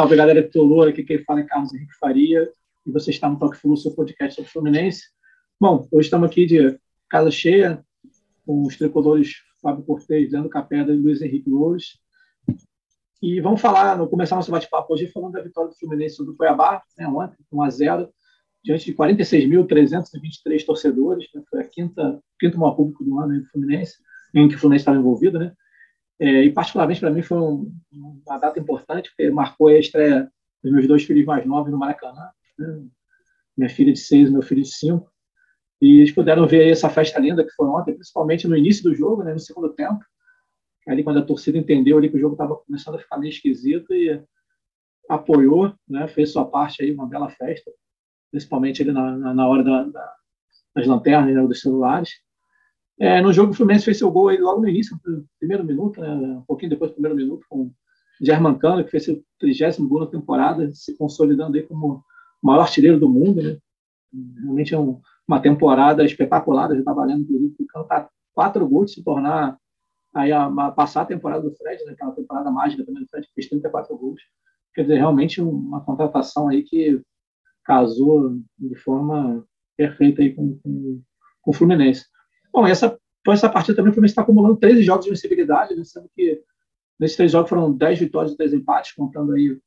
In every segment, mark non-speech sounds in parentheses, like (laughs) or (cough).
Salve galera que Tolô, aqui quem fala é Carlos Henrique Faria, e você está no Toque Flu, seu podcast sobre Fluminense. Bom, hoje estamos aqui de casa cheia, com os tricolores Fábio Cortez, Leandro Capeda e Luiz Henrique Louros. E vamos falar, vamos começar nosso bate-papo hoje falando da vitória do Fluminense sobre o Cuiabá, né, ontem, 1 a 0 diante de 46.323 torcedores, né, foi a quinta, quinto maior público do ano do Fluminense, em que o Fluminense estava envolvido, né? É, e particularmente para mim foi um, uma data importante, porque marcou a estreia dos meus dois filhos mais novos no Maracanã, né? minha filha de seis e meu filho de cinco, e eles puderam ver essa festa linda que foi ontem, principalmente no início do jogo, né, no segundo tempo, ali quando a torcida entendeu ali que o jogo estava começando a ficar meio esquisito e apoiou, né, fez sua parte aí, uma bela festa, principalmente ali na, na, na hora da, da, das lanternas, né, dos celulares. É, no jogo, o Fluminense fez seu gol aí logo no início, no primeiro minuto, né, um pouquinho depois do primeiro minuto, com o Germancano, que fez seu trigésimo gol na temporada, se consolidando aí como o maior artilheiro do mundo. Né? Realmente é um, uma temporada espetacular, já está valendo, inclusive, cantar quatro gols, se tornar aí a, a, passar a temporada do Fred, né, aquela temporada mágica também do Fred, que fez 34 gols. Quer dizer, realmente uma contratação aí que casou de forma perfeita aí com, com, com o Fluminense. Bom, essa, por essa partida também o Fluminense está acumulando 13 jogos de vencibilidade, né, sendo que nesses três jogos foram 10 vitórias e 10 empates, contando aí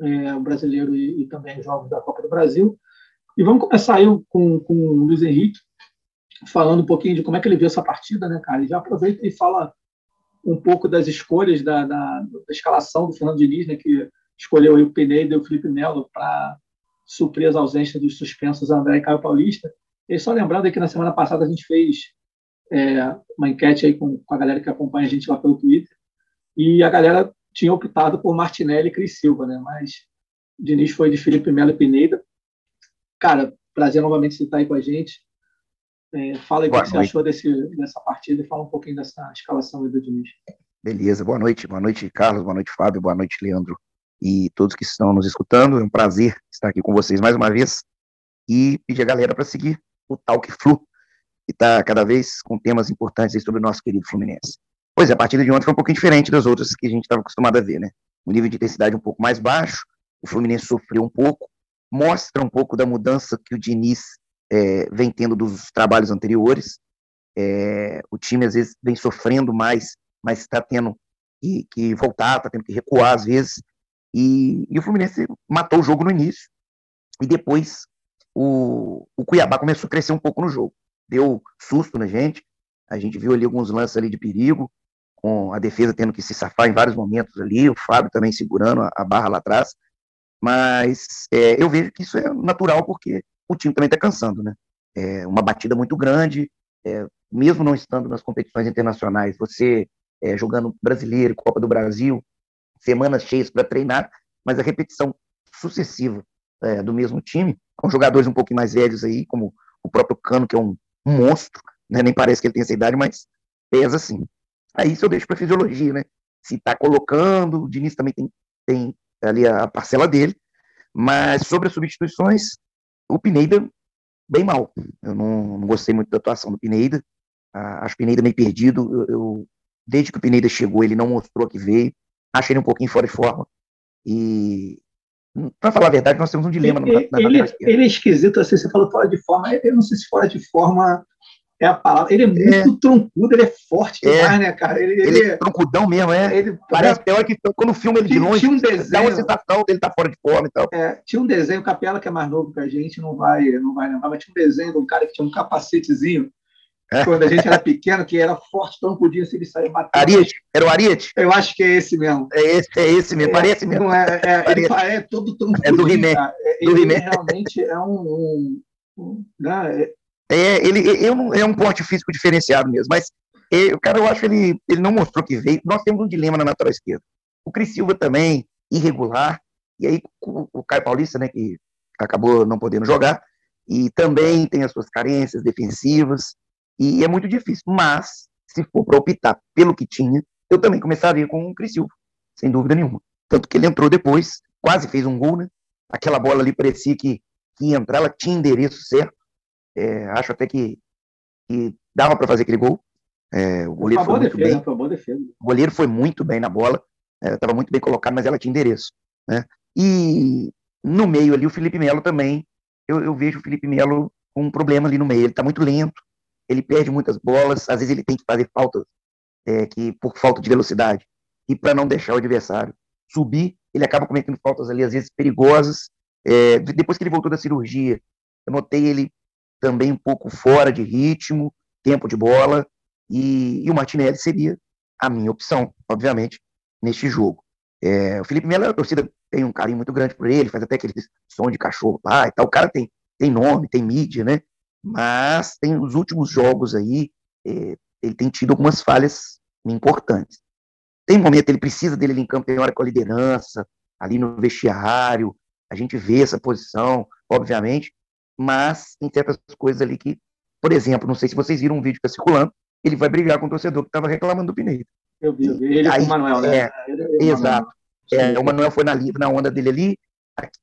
é, o brasileiro e, e, também os jogos da Copa do Brasil. E vamos começar aí com, com o Luiz Henrique, falando um pouquinho de como é que ele viu essa partida, né, cara? E já aproveita e fala um pouco das escolhas da, da, da escalação do Fernando Diniz, né, que escolheu aí o Pineda e o Felipe Melo para suprir as ausências dos suspensos André e Caio Paulista. E só lembrando que na semana passada a gente fez é, uma enquete aí com, com, a galera que acompanha a gente lá pelo Twitter, e a galera tinha optado por Martinelli e Cris Silva, né? Mas o Diniz foi de Felipe Melo e Pineda. Cara, prazer novamente você estar aí com a gente. É, fala aí o que você achou desse, dessa partida e fala um pouquinho dessa escalação do Diniz. Beleza, boa noite, boa noite, Carlos, boa noite, Fábio, boa noite, Leandro, e todos que estão nos escutando. É um prazer estar aqui com vocês mais uma vez e pedir a galera para seguir o Talk Flu, que está cada vez com temas importantes sobre o nosso querido Fluminense. Pois é, a partida de ontem foi um pouquinho diferente das outras que a gente estava acostumado a ver, né? Um nível de intensidade um pouco mais baixo, o Fluminense sofreu um pouco, mostra um pouco da mudança que o Diniz é, vem tendo dos trabalhos anteriores. É, o time às vezes vem sofrendo mais, mas está tendo que, que voltar, está tendo que recuar às vezes. E, e, o Fluminense matou o jogo no início. E depois o, o Cuiabá começou a crescer um pouco no jogo. Deu susto na gente. A gente viu ali alguns lances ali de perigo, com a defesa tendo que se safar em vários momentos ali, o Fábio também segurando a, a barra lá atrás. Mas é, eu vejo que isso é natural porque o time também está cansando, né? É uma batida muito grande, é, mesmo não estando nas competições internacionais, você é, jogando brasileiro, Copa do Brasil, semanas cheias para treinar, mas a repetição sucessiva é, do mesmo time, com jogadores um pouco mais velhos aí, como o próprio Cano, que é um, monstro, né? nem parece que ele tem essa idade, mas pesa sim. Aí isso eu deixo para fisiologia, né? Se está colocando, o Diniz também tem, tem ali a parcela dele, mas sobre as substituições, o Pineda, bem mal. Eu não, não gostei muito da atuação do Pineda, ah, acho o Pineda meio perdido, eu, eu, desde que o Pineda chegou, ele não mostrou que veio, acho ele um pouquinho fora de forma, e para falar a verdade, nós temos um dilema ele, na, na ele, ele, é esquisito, assim, você falou fora de forma, eu não sei se fora de forma é a palavra. Ele é muito é. troncudo, ele é forte é. demais, né, cara? Ele, ele, ele é troncudão mesmo, é. Ele, Parece até que quando filma ele de longe, tinha um desenho, dá uma sensação dele tá fora de forma e tal. É, tinha um desenho, o Capela, que é mais novo que a gente, não vai, não vai lembrar, mas tinha um desenho de um cara que tinha um capacetezinho. É. Quando a gente era pequeno, que era forte, troncudinho, se ele sair batendo. Ariete, era o Ariete? Eu acho que é esse mesmo. É esse, é esse mesmo, parece mesmo. É, é, ele é todo troncudinho. É do He-Man. Ele realmente é um, um, um né, é, ele, eu não, é um porte físico diferenciado mesmo, mas é, o cara, eu acho que ele, ele não mostrou que veio. Nós temos um dilema na lateral esquerda. O Cris Silva também, irregular, e aí o, o Caio Paulista, né, que acabou não podendo jogar, e também tem as suas carências defensivas, e é muito difícil. Mas, se for para optar pelo que tinha, eu também começaria com o Cris Silva, sem dúvida nenhuma. Tanto que ele entrou depois, quase fez um gol, né? Aquela bola ali parecia que, que ia entrar, ela tinha endereço certo, é, acho até que, que dava para fazer aquele gol. É, o goleiro foi, muito defesa, bem. O goleiro foi muito bem na bola, estava é, muito bem colocado, mas ela tinha endereço. Né? E no meio ali, o Felipe Melo também, eu, eu vejo o Felipe Melo com um problema ali no meio. Ele está muito lento, ele perde muitas bolas, às vezes ele tem que fazer faltas é, que por falta de velocidade e para não deixar o adversário subir, ele acaba cometendo faltas ali às vezes perigosas. É, depois que ele voltou da cirurgia, eu notei ele também um pouco fora de ritmo, tempo de bola, e, e o Martinelli seria a minha opção, obviamente, neste jogo. É, o Felipe Melo, a torcida tem um carinho muito grande por ele, faz até aquele som de cachorro lá e tal. O cara tem, tem nome, tem mídia, né? Mas tem os últimos jogos aí, é, ele tem tido algumas falhas importantes. Tem momento ele precisa dele ali em campo, tem hora com a liderança, ali no vestiário, a gente vê essa posição, obviamente, mas tem certas coisas ali que, por exemplo, não sei se vocês viram um vídeo que está circulando, ele vai brigar com o torcedor que estava reclamando do Pinheiro. Eu vi, eu vi. Ele Aí, com o Manuel, né? É, exato. É, o Manuel foi na, na onda dele ali,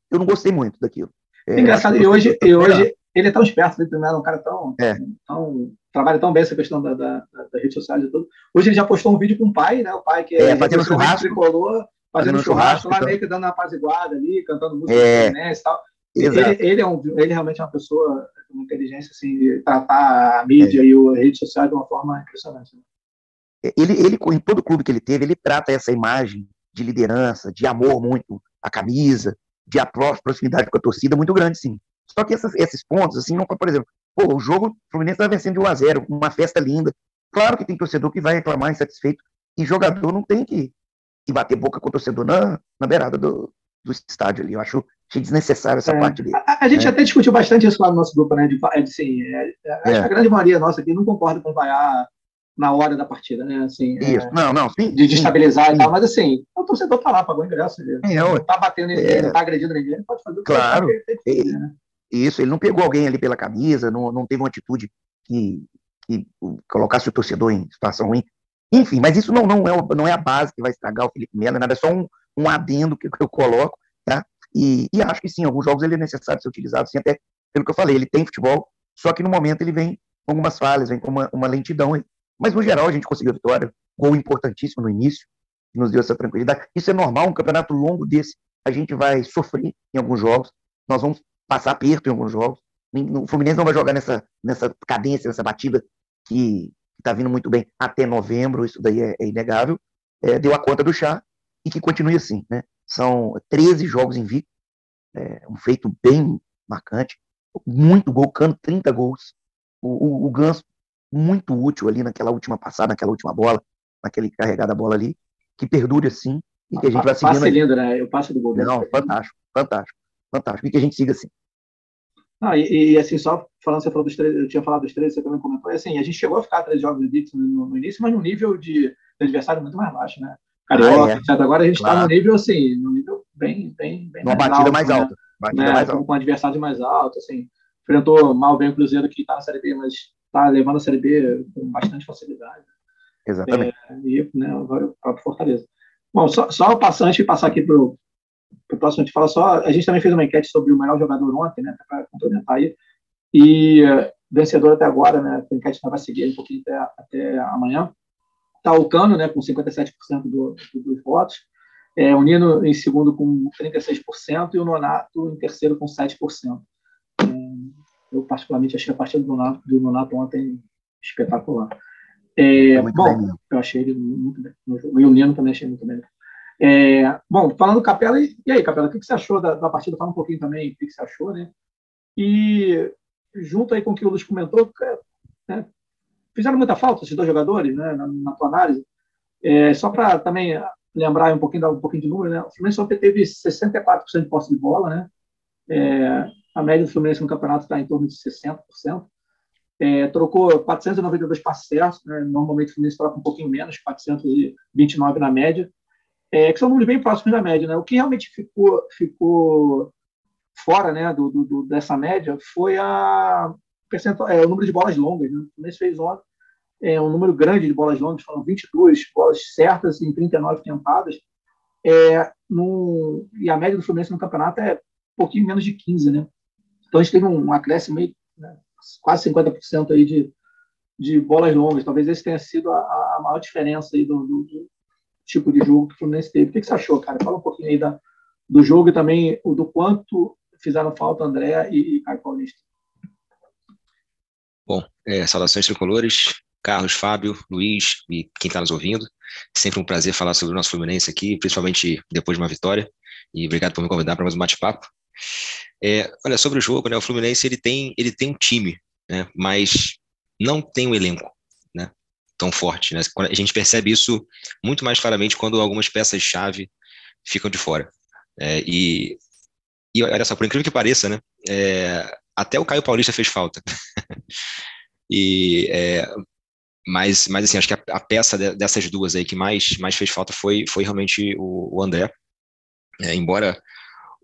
eu não gostei muito daquilo. É, Engraçado, e hoje, e hoje ele é tão esperto, ele é um cara tão, é. tão trabalha tão bem essa questão da, da, da rede social e tudo. Hoje ele já postou um vídeo com o pai, né? O pai que é, é fazendo churrasco, tricolor, fazendo, churrasco, churrasco, lá então. meio que dando uma apaziguada ali, cantando música é. e tal. Ele, ele, é um, ele realmente é uma pessoa com inteligência assim, de tratar a mídia é. e a rede social de uma forma impressionante. Né? Ele, ele, em todo clube que ele teve, ele trata essa imagem de liderança, de amor muito à camisa, de proximidade com a torcida muito grande, sim. Só que essas, esses pontos, assim, não, por exemplo, pô, o jogo, o Fluminense está vencendo de 1 a 0 uma festa linda. Claro que tem torcedor que vai reclamar insatisfeito, e jogador não tem que, que bater boca com o torcedor na, na beirada do, do estádio ali. Eu acho achei desnecessário essa é. parte dele. A, a gente é. até discutiu bastante isso lá no nosso grupo, né? De, de, assim, é, é, a grande maioria nossa aqui não concorda com vaiar na hora da partida, né? Assim, é, Isso, não, não, sim, de destabilizar e tal, mas assim, o torcedor tá lá, pagou o ingresso, ele é, não tá batendo ninguém, é, não tá agredindo ninguém, ele pode fazer o que claro, ele, né? Isso, ele não pegou alguém ali pela camisa, não, não teve uma atitude que, que colocasse o torcedor em situação ruim. Enfim, mas isso não, não, é, não é a base que vai estragar o Felipe Melo, é nada, é só um, um adendo que, eu coloco, tá? E, e, acho que sim, alguns jogos ele é necessário ser utilizado, assim, até pelo que eu falei, ele tem futebol, só que no momento ele vem com algumas falhas, vem com uma, uma lentidão. Mas no geral a gente conseguiu a vitória, gol importantíssimo no início, que nos deu essa tranquilidade. Isso é normal, um campeonato longo desse, a gente vai sofrer em alguns jogos, nós vamos passar aperto em alguns jogos. O Fluminense não vai jogar nessa, nessa cadência, nessa batida que está vindo muito bem até novembro, isso daí é, é inegável. É, deu a conta do chá e que continue assim. Né? São 13 jogos invictos, é, um feito bem marcante, muito gol, cano 30 gols. O, o, o Ganso, muito útil ali naquela última passada, naquela última bola, naquele carregada bola ali, que perdure assim e que a gente vai seguindo. Passe lindo, né? Eu passo do gol. Não, fantástico, fantástico fantástico. E que a gente siga assim. Ah, e, e, assim, só falando, você falou dos três, eu tinha falado dos três, você também comentou, assim, a gente chegou a ficar três jogos de no, no, início, mas no nível de, de, adversário muito mais baixo, né? Carioca, ah, é. Agora a gente está claro. no nível, assim, no nível bem, bem, bem Uma batida alto, mais né? alta. Batida né? mais alta. Com um adversário mais alto, assim. Enfrentou mal bem o Cruzeiro, que está na Série B, mas está levando a Série B com bastante facilidade. Exatamente. É, e né, o próprio Fortaleza. Bom, só, só passar, antes de passar aqui para o o próximo a gente fala só. A gente também fez uma enquete sobre o melhor jogador ontem, né, para complementar aí. E uh, vencedor até agora, né, a enquete vai seguir um pouquinho até, até amanhã. Está o Cano, né, com 57% do, do, dos votos. É, o Nino em segundo com 36% e o Nonato em terceiro com 7%. É, eu, particularmente, achei a partida do Nonato, do Nonato ontem espetacular. É, bom, bem, eu achei ele muito bem. E o Nino também achei muito bem. É, bom, falando Capela, e, aí, Capela, o que, você achou da, da, partida? Fala um pouquinho também o que, você achou, né? E junto aí com o que o Luiz comentou, né, fizeram muita falta esses dois jogadores, né, na, na tua análise. É, só para também lembrar um pouquinho, um pouquinho de número, né? O Fluminense ontem teve 64% de posse de bola, né? É, a média do Fluminense no campeonato está em torno de 60%. É, trocou 492 passes certos, né? normalmente o Fluminense troca um pouquinho menos, 429 na média é, que são números bem próximos da média. Né? O que realmente ficou, ficou fora né, do, do, dessa média foi a percentual, é, o número de bolas longas. Né? O Fluminense fez ontem é, um número grande de bolas longas, foram 22 bolas certas em 39 tentadas. É, no, e a média do Fluminense no campeonato é um pouquinho menos de 15. Né? Então a gente teve um acréscimo meio, né, quase 50% aí de, de bolas longas. Talvez esse tenha sido a, a maior diferença aí do, do, tipo de jogo que o Fluminense teve. O que você achou, cara? Fala um pouquinho aí da, do jogo e também do quanto fizeram falta André e, e Caio Paulista. Bom, é, saudações tricolores, Carlos, Fábio, Luiz e quem está nos ouvindo. Sempre um prazer falar sobre o nosso Fluminense aqui, principalmente depois de uma vitória. E obrigado por me convidar para mais um bate-papo. É, olha, sobre o jogo, né, o Fluminense ele tem, ele tem um time, né, mas não tem um elenco tão forte. Né? A gente percebe isso muito mais claramente quando algumas peças-chave ficam de fora. É, e, e olha só, por incrível que pareça, né, é, até o Caio Paulista fez falta. (laughs) e, é, mas, mas assim, acho que a, a, peça de, dessas duas aí que mais, mais fez falta foi, foi realmente o, o André. É, embora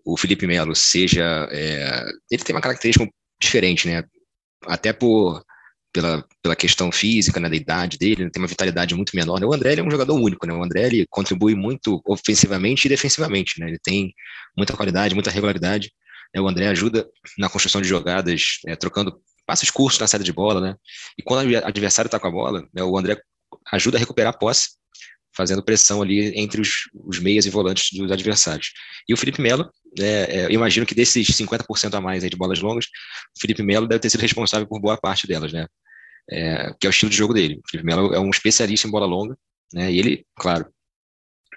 o Felipe Melo seja. É, ele tem uma característica diferente, né? Até por, pela, pela questão física, né, da idade dele, ele tem uma vitalidade muito menor. Né? O André é um jogador único, né? O André ele contribui muito ofensivamente e defensivamente, né? Ele tem muita qualidade, muita regularidade. Né? O André ajuda na construção de jogadas, é, trocando passos curtos na saída de bola, né? E quando o adversário está com a bola, né, o André ajuda a recuperar a posse fazendo pressão ali entre os, os meias e volantes dos adversários. E o Felipe Melo, é, é, eu imagino que desses 50% a mais de bolas longas, o Felipe Melo deve ter sido responsável por boa parte delas, né? É, que é o estilo de jogo dele. O Felipe Melo é um especialista em bola longa, né? E ele, claro,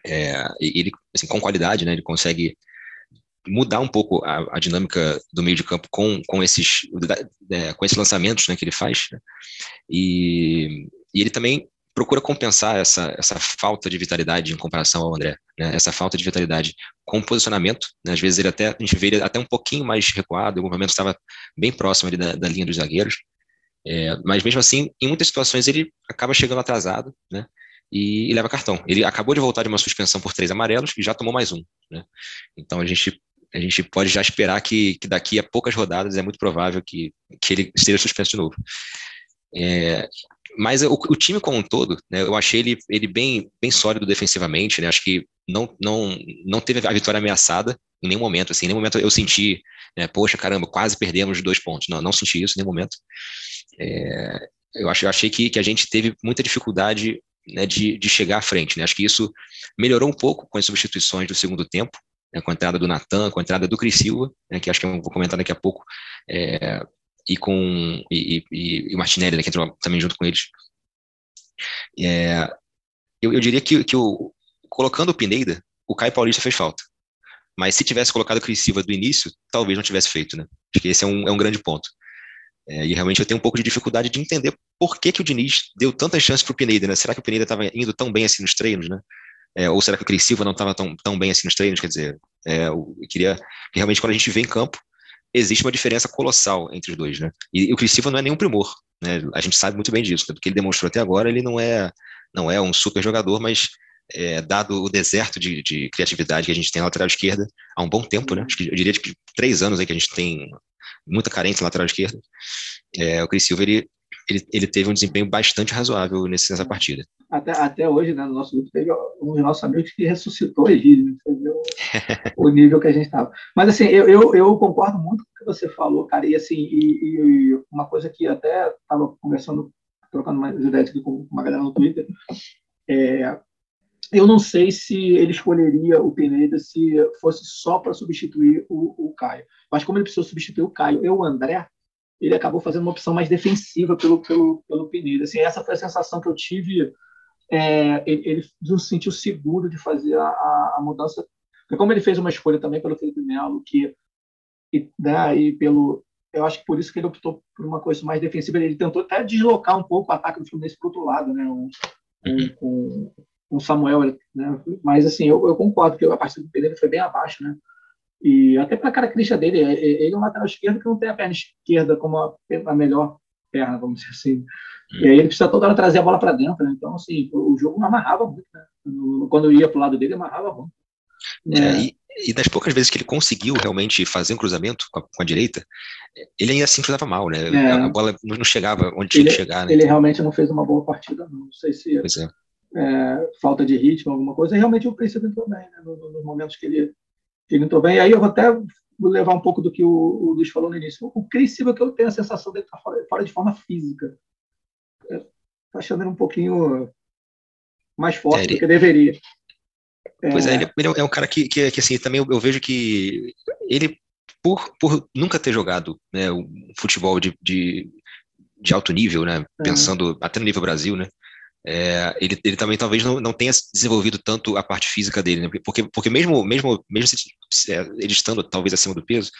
é, ele assim, com qualidade, né? Ele consegue mudar um pouco a, a, dinâmica do meio de campo com, com esses é, com esses lançamentos né, que ele faz né? e, e ele também procura compensar essa, essa falta de vitalidade em comparação ao André, né? essa falta de vitalidade com posicionamento, né? às vezes ele até, a gente vê ele até um pouquinho mais recuado, em algum momento estava bem próximo ali da, da linha dos zagueiros, é, mas mesmo assim, em muitas situações ele acaba chegando atrasado, né, e, e, leva cartão. Ele acabou de voltar de uma suspensão por três amarelos e já tomou mais um, né, então a gente a gente pode já esperar que, que daqui a poucas rodadas é muito provável que, que ele esteja suspenso de novo. É, mas o, o, time como um todo, né, eu achei ele, ele bem, bem sólido defensivamente, né, acho que não, não, não teve a vitória ameaçada em nenhum momento, assim, em nenhum momento eu senti, né, poxa, caramba, quase perdemos dois pontos, não, não senti isso em nenhum momento. É, eu, acho, eu achei que, que a gente teve muita dificuldade né, de, de chegar à frente, né, acho que isso melhorou um pouco com as substituições do segundo tempo, né, com a entrada do Natan, com a entrada do Cris Silva, né, que acho que eu vou comentar daqui a pouco, é, e com e, e, e Martinelli, né, que entrou também junto com eles. É, eu, eu, diria que, que o, colocando o Pineda, o Caio Paulista fez falta. Mas se tivesse colocado o Cris Silva do início, talvez não tivesse feito, né? Acho que esse é um, é um grande ponto. É, e realmente eu tenho um pouco de dificuldade de entender por que, que o Diniz deu tantas chances para o Pineda, né? Será que o Pineda estava indo tão bem assim nos treinos, né? É, ou será que o Cris Silva não estava tão, tão bem assim nos treinos? Quer dizer, é, eu queria que realmente quando a gente vê em campo, existe uma diferença colossal entre os dois, né? E, e o Chris Silva não é nenhum primor, né? A gente sabe muito bem disso, porque ele demonstrou até agora, ele não é não é um super jogador, mas é, dado o deserto de, de, criatividade que a gente tem na lateral esquerda há um bom tempo, né? Acho que eu diria que três anos aí que a gente tem muita carência na lateral esquerda. É, o Chris Silva ele, ele, ele teve um desempenho bastante razoável nesse, nessa partida. Até, até hoje, né, no nosso grupo, teve um dos nossos amigos que ressuscitou Egídio, entendeu? (laughs) o nível que a gente estava. Mas, assim, eu, eu, eu, concordo muito com o que você falou, cara, e, assim, e, e uma coisa que até estava conversando, trocando mais ideias aqui com uma galera no Twitter, é, eu não sei se ele escolheria o Pineda se fosse só para substituir o, o Caio. Mas como ele precisou substituir o Caio e o André, ele acabou fazendo uma opção mais defensiva pelo, pelo, pelo Pineda. Assim, essa foi a sensação que eu tive. É, ele, ele não se sentiu seguro de fazer a, a, mudança. Porque como ele fez uma escolha também pelo Felipe Melo, que e, né, e pelo eu acho que por isso que ele optou por uma coisa mais defensiva. Ele tentou até deslocar um pouco o ataque do Fluminense para o outro lado, né? Um, um, com, com o Samuel, né? Mas assim, eu, eu concordo que a partida do Pedro foi bem abaixo, né? E até pela característica dele, é, é, ele é um lateral esquerdo que não tem a perna esquerda como a, a melhor perna, vamos dizer assim. E aí ele precisa toda hora trazer a bola para dentro, né? Então, assim, o jogo não amarrava muito, né? Quando eu ia para o lado dele, amarrava muito. É, é. E, e, das poucas vezes que ele conseguiu realmente fazer um cruzamento com a, com a direita, ele ainda assim cruzava mal, né? É. A bola não chegava onde tinha ele, que chegar, né? Ele realmente não fez uma boa partida, não. Não sei se é. falta de ritmo, alguma coisa. Realmente o Príncipe entrou bem, né? Nos momentos que ele ele entrou bem. Aí eu vou até levar um pouco do que o, o Luiz falou no início. O Cris Silva, que eu tenho a sensação dele estar tá fora, fora, de forma física. Estou achando ele um pouquinho mais forte Sério? do que deveria. Pois é, ele, ele, é um cara que, que, que assim, também eu, eu, vejo que ele, por, por nunca ter jogado né, um futebol de, de, de alto nível, né, é. pensando até no nível Brasil, né, é, ele, ele também talvez não, não tenha desenvolvido tanto a parte física dele, né? porque, porque mesmo, mesmo, mesmo se, é, ele estando talvez acima do peso,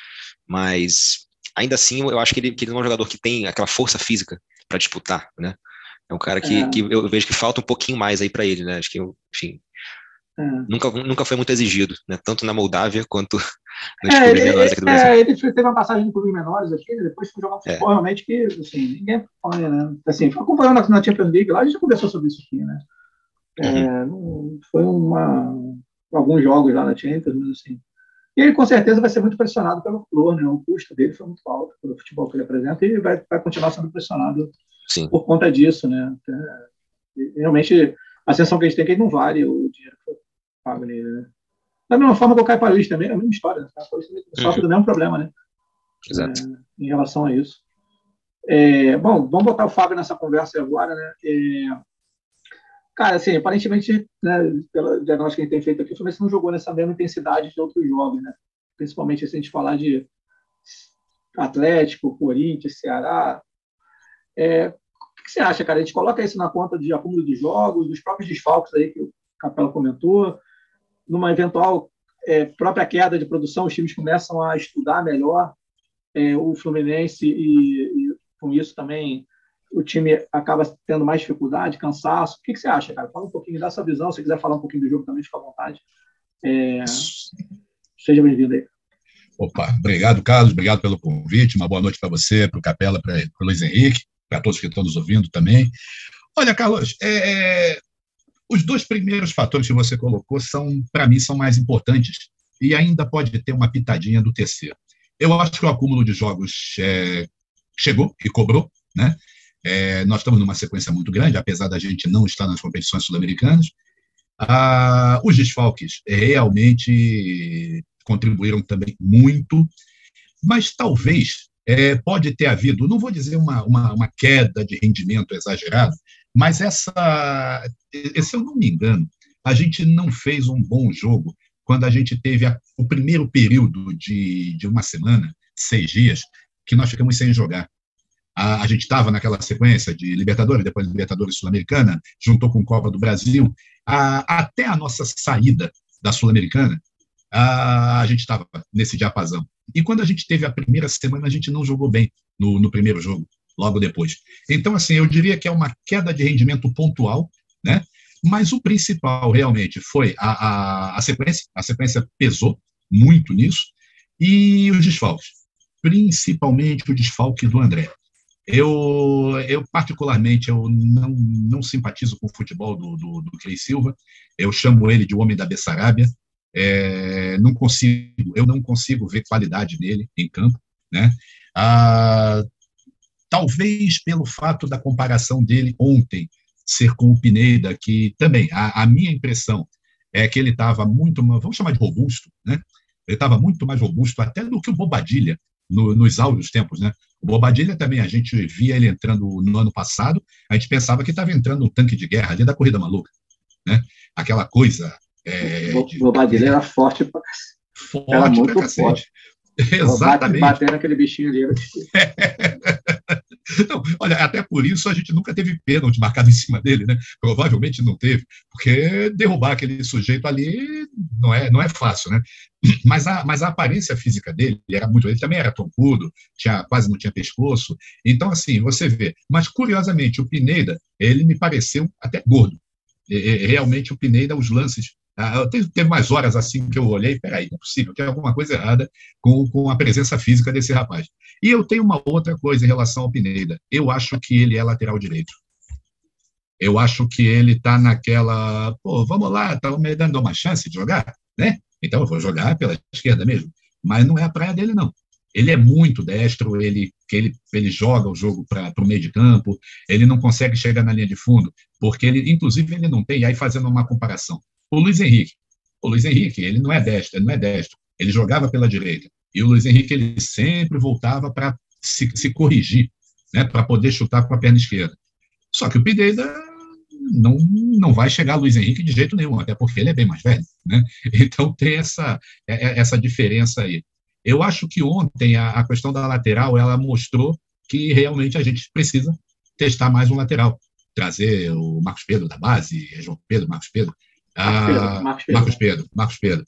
mas ainda assim eu acho que ele, que ele não é um jogador que tem aquela força física para disputar, né? É um cara que, é. que eu vejo que falta um pouquinho mais aí para ele, né? Acho que, enfim, é. nunca, nunca foi muito exigido, né? Tanto na Moldávia quanto (laughs) nos é, clubes menores aqui do Brasil. É, ele teve uma passagem no clube menores aqui, né? depois foi jogar futebol, realmente que, assim, ninguém acompanha, né? Assim, foi acompanhando na Champions League, lá a gente já conversou sobre isso aqui, né? Uhum. foi uma, alguns jogos lá na Champions, mas assim, e ele com certeza vai ser muito pressionado pelo Flor, né? O custo dele foi muito alto pelo futebol que ele apresenta e vai, vai continuar sendo pressionado Sim. por conta disso, né? É, realmente, a sensação que a gente tem é que ele não vale o dinheiro que foi pago nele, né? Da mesma forma que o Caio Paris também, é a mesma história. Né? O Caio Paris sofre uhum. do mesmo problema, né? Exato. É, em relação a isso. É, bom, vamos botar o Fábio nessa conversa agora, né? É, Cara, assim, aparentemente, né, pela diagnóstico que a gente tem feito aqui, o Fluminense não jogou nessa mesma intensidade de outros jogos, né? Principalmente se a gente falar de Atlético, Corinthians, Ceará. É, o que você acha, cara? A gente coloca isso na conta de acúmulo de jogos, dos próprios desfalques aí que o Capela comentou, numa eventual é, própria queda de produção, os times começam a estudar melhor é, o Fluminense e, e, com isso também o time acaba tendo mais dificuldade, cansaço. O que, que você acha, cara? Fala um pouquinho dessa visão. Se quiser falar um pouquinho do jogo também, fica à vontade. É... Seja bem-vindo aí. Opa, obrigado, Carlos. Obrigado pelo convite. Uma boa noite para você, para o Capela, para o Luiz Henrique, para todos que estão nos ouvindo também. Olha, Carlos, é, é... os dois primeiros fatores que você colocou são, para mim, são mais importantes e ainda pode ter uma pitadinha do terceiro. Eu acho que o acúmulo de jogos é, chegou e cobrou, né? É, nós estamos numa sequência muito grande, apesar da gente não estar nas competições sul-americanas. Ah, os desfalques realmente contribuíram também muito, mas talvez é, pode ter havido, não vou dizer uma, uma, uma, queda de rendimento exagerado, mas essa, se eu não me engano, a gente não fez um bom jogo quando a gente teve a, o primeiro período de, de uma semana, seis dias, que nós ficamos sem jogar. A, a gente estava naquela sequência de Libertadores, depois Libertadores Sul-Americana, juntou com Copa do Brasil. A, até a nossa saída da Sul-Americana, a, gente estava nesse diapasão. E quando a gente teve a primeira semana, a gente não jogou bem no, no primeiro jogo, logo depois. Então, assim, eu diria que é uma queda de rendimento pontual, né? Mas o principal realmente foi a, a, a sequência, a sequência pesou muito nisso, e os desfalques, principalmente o desfalque do André. Eu, eu particularmente, eu não, não simpatizo com o futebol do, do, do Clay Silva. Eu chamo ele de homem da Bessarabia. É, não consigo, eu não consigo ver qualidade nele em campo, né? Ah, talvez pelo fato da comparação dele ontem ser com o Pineda, que também a, a minha impressão é que ele estava muito, vamos chamar de robusto, né? Ele estava muito mais robusto até do que o Bobadilha no, nos áureos tempos, né? O Bobadilha também, a gente via ele entrando no ano passado, a gente pensava que estava entrando um tanque de guerra ali da Corrida Maluca, né? Aquela coisa... É, o Bobadilha era forte pra Forte era muito pra forte. Exatamente. Batendo aquele bichinho ali. (laughs) (laughs) Não, olha, até por isso a gente nunca teve pênalti marcado (laughs) em cima dele, né? Provavelmente não teve, porque derrubar aquele sujeito ali não é, não é fácil, né? (clears throat) Mas a, mas a aparência física dele era muito. Ele também era toncudo, tinha, quase não tinha pescoço. Então, assim, você vê. Mas, curiosamente, o Pineda, ele me pareceu até gordo. E, realmente, o Pineda, os lances ah, teve, teve mais horas assim que eu olhei, peraí, não é possível, tem alguma coisa errada com, com a presença física desse rapaz. E eu tenho uma outra coisa em relação ao Pineda. Eu acho que ele é lateral direito. Eu acho que ele está naquela, pô, vamos lá, estão me dando uma chance de jogar, né? Então eu vou jogar pela esquerda mesmo. Mas não é a praia dele, não. Ele é muito destro, ele, ele, ele joga o jogo para o meio de campo, ele não consegue chegar na linha de fundo, porque ele, inclusive, ele não tem, e aí fazendo uma comparação, o Luiz Henrique. O Luiz Henrique, ele não é destro, ele não é destro. Ele jogava pela direita. E o Luiz Henrique, ele sempre voltava para se, se, corrigir, né, para poder chutar com a perna esquerda. Só que o Pineda não, não vai chegar Luiz Henrique de jeito nenhum, até porque ele é bem mais velho. Né? (laughs) Então tem essa, é, é, essa diferença aí. Eu acho que ontem a, a questão da lateral ela mostrou que realmente a gente precisa testar mais um lateral. Trazer o Marcos Pedro da base, é João Pedro, Marcos Pedro. Marcos Pedro, ah, Marcos Pedro. Marcos Pedro, Marcos Pedro.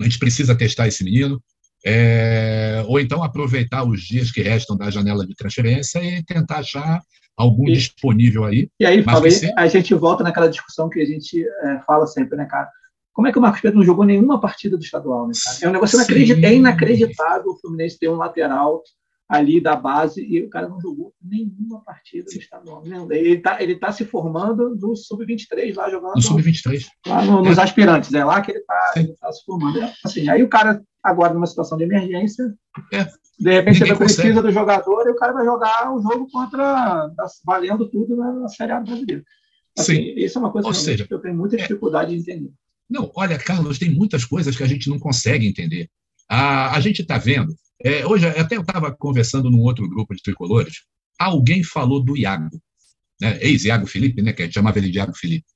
A gente precisa testar esse menino. É, ou então aproveitar os dias que restam da janela de transferência e tentar achar algum e, disponível aí. E aí, Fábio, a gente volta naquela discussão que a gente é, fala sempre, né, cara? Como é que o Marcos Pedro não jogou nenhuma partida do estadual, né, cara? É um negócio inacreditável, é inacreditável o Fluminense ter um lateral ali da base e o cara não jogou nenhuma partida do estadual. Ele está ele tá se formando no Sub-23 lá jogando. No Sub-23. Lá no, nos é. aspirantes, é lá que ele está tá se formando. Assim, aí o cara, agora numa situação de emergência, é. de repente ele precisa do jogador e o cara vai jogar o jogo contra, valendo tudo na Série A brasileira. Assim, Sim. Isso é uma coisa seja, que eu tenho muita é. dificuldade é. de entender. Não, olha, Carlos, tem muitas coisas que a gente não consegue entender. A, a gente está vendo é, hoje, até eu estava conversando num outro grupo de tricolores, alguém falou do Iago, né? ex-Iago Felipe, né? que a gente chamava ele de Iago Felipe.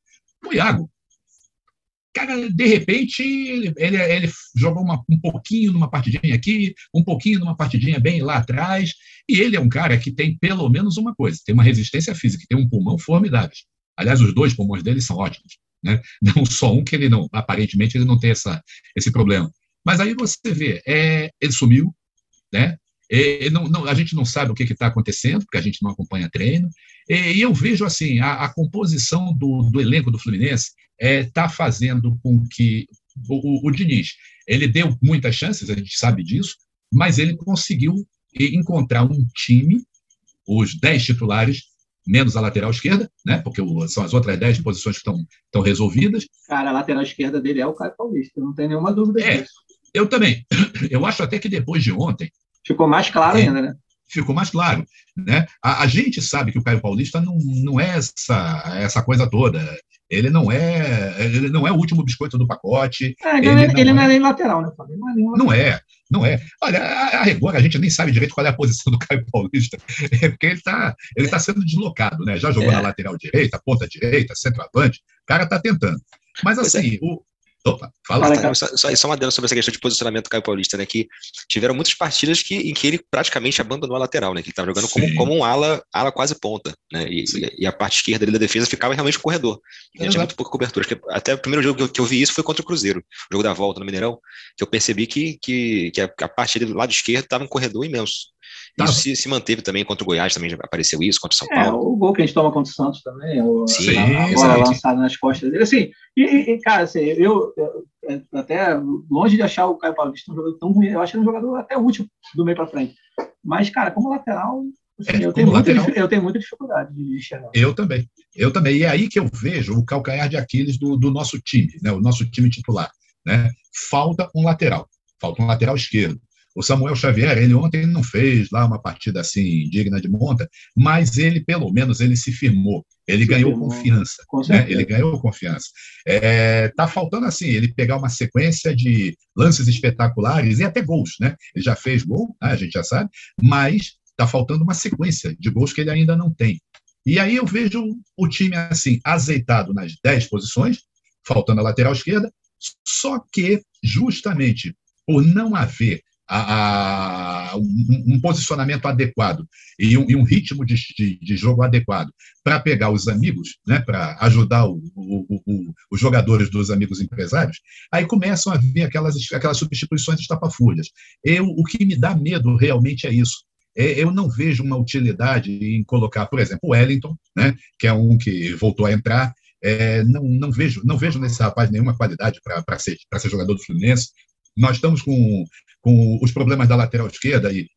O Iago, cara, de repente, ele, ele, jogou uma, um pouquinho numa partidinha aqui, um pouquinho numa partidinha bem lá atrás, e ele é um cara que tem pelo menos uma coisa, tem uma resistência física, tem um pulmão formidável. Aliás, os dois pulmões dele são ótimos. Né? (laughs) Não só um que ele não, aparentemente, ele não tem essa, esse problema. Mas aí você vê, é, ele sumiu, né? E, não, não, a gente não sabe o que está acontecendo, porque a gente não acompanha treino. E, e eu vejo assim a, a composição do, do, elenco do Fluminense está é, fazendo com que o, o, o Diniz ele deu muitas chances, a gente sabe disso, mas ele conseguiu encontrar um time, os 10 titulares, menos a lateral esquerda, né? Porque são as outras 10 posições que estão resolvidas. Cara, a lateral esquerda dele é o Caio Paulista, não tem nenhuma dúvida é, disso. Eu também. (clears throat) Eu acho até que depois de ontem, Ficou mais claro é, ainda, né? Ficou mais claro. Né? A, a, gente sabe que o Caio Paulista não, não é essa, essa coisa toda. Ele não é ele não é o último biscoito do pacote. É, ele, ele, não, ele é, não é nem lateral, né, Fábio? Não, é, não é, não é. Olha, a, a, a gente nem sabe direito qual é a posição do (laughs) Caio Paulista, porque ele está ele tá sendo deslocado, né? Já jogou é. na lateral direita, ponta direita, centroavante. O cara está tentando. Mas é. assim, o, Opa, fala. fala só, só, só uma adendo sobre essa questão de posicionamento do Caio Paulista, né? Que tiveram muitas partidas que, em que ele praticamente abandonou a lateral, né? Que ele estava jogando como, como, um ala, ala quase ponta, né? E, e, a parte esquerda da defesa ficava realmente no corredor. Ele tinha muito pouca cobertura. Até o primeiro jogo que eu, que eu, vi isso foi contra o Cruzeiro, o jogo da volta no Mineirão, que eu percebi que, que, que a, a parte do lado esquerdo estava um corredor imenso. Tá. Isso se, se, manteve também contra o Goiás, também apareceu isso, contra o São é, Paulo. O gol que a gente toma contra o Santos também, o, Sim, a, bola lançada nas costas dele. Assim, e, e cara, assim, eu, eu, é, até longe de achar o Caio Paulista um jogador tão ruim, eu acho ele um jogador até útil do meio para frente. Mas, cara, como lateral, assim, é, eu, tenho lateral muita, eu tenho muita dificuldade de enxergar. Eu também, eu também. E é aí que eu vejo o calcanhar de Aquiles do, do nosso time, né, o nosso time titular. Né? Falta um lateral, falta um lateral esquerdo. O Samuel Xavier, ele ontem não fez lá uma partida assim digna de monta, mas ele, pelo menos, ele se firmou. Ele se ganhou firmou. confiança. Né? Ele ganhou confiança. É, tá faltando assim, ele pegar uma sequência de lances espetaculares e até gols, né? Ele já fez gol, né? a gente já sabe, mas tá faltando uma sequência de gols que ele ainda não tem. E aí eu vejo o time assim, azeitado nas 10 posições, faltando a lateral esquerda, só que justamente por não haver a, a um, um, posicionamento adequado e um, e um ritmo de, de, de, jogo adequado para pegar os amigos, né, para ajudar o, o, o, os jogadores dos amigos empresários, aí começam a vir aquelas, aquelas substituições estapafúrdias. Eu, o que me dá medo realmente é isso. É, eu não vejo uma utilidade em colocar, por exemplo, o Wellington, né, que é um que voltou a entrar, é, não, não, vejo, não vejo nesse rapaz nenhuma qualidade para ser, ser jogador do Fluminense. Nós estamos com com os problemas da lateral esquerda e,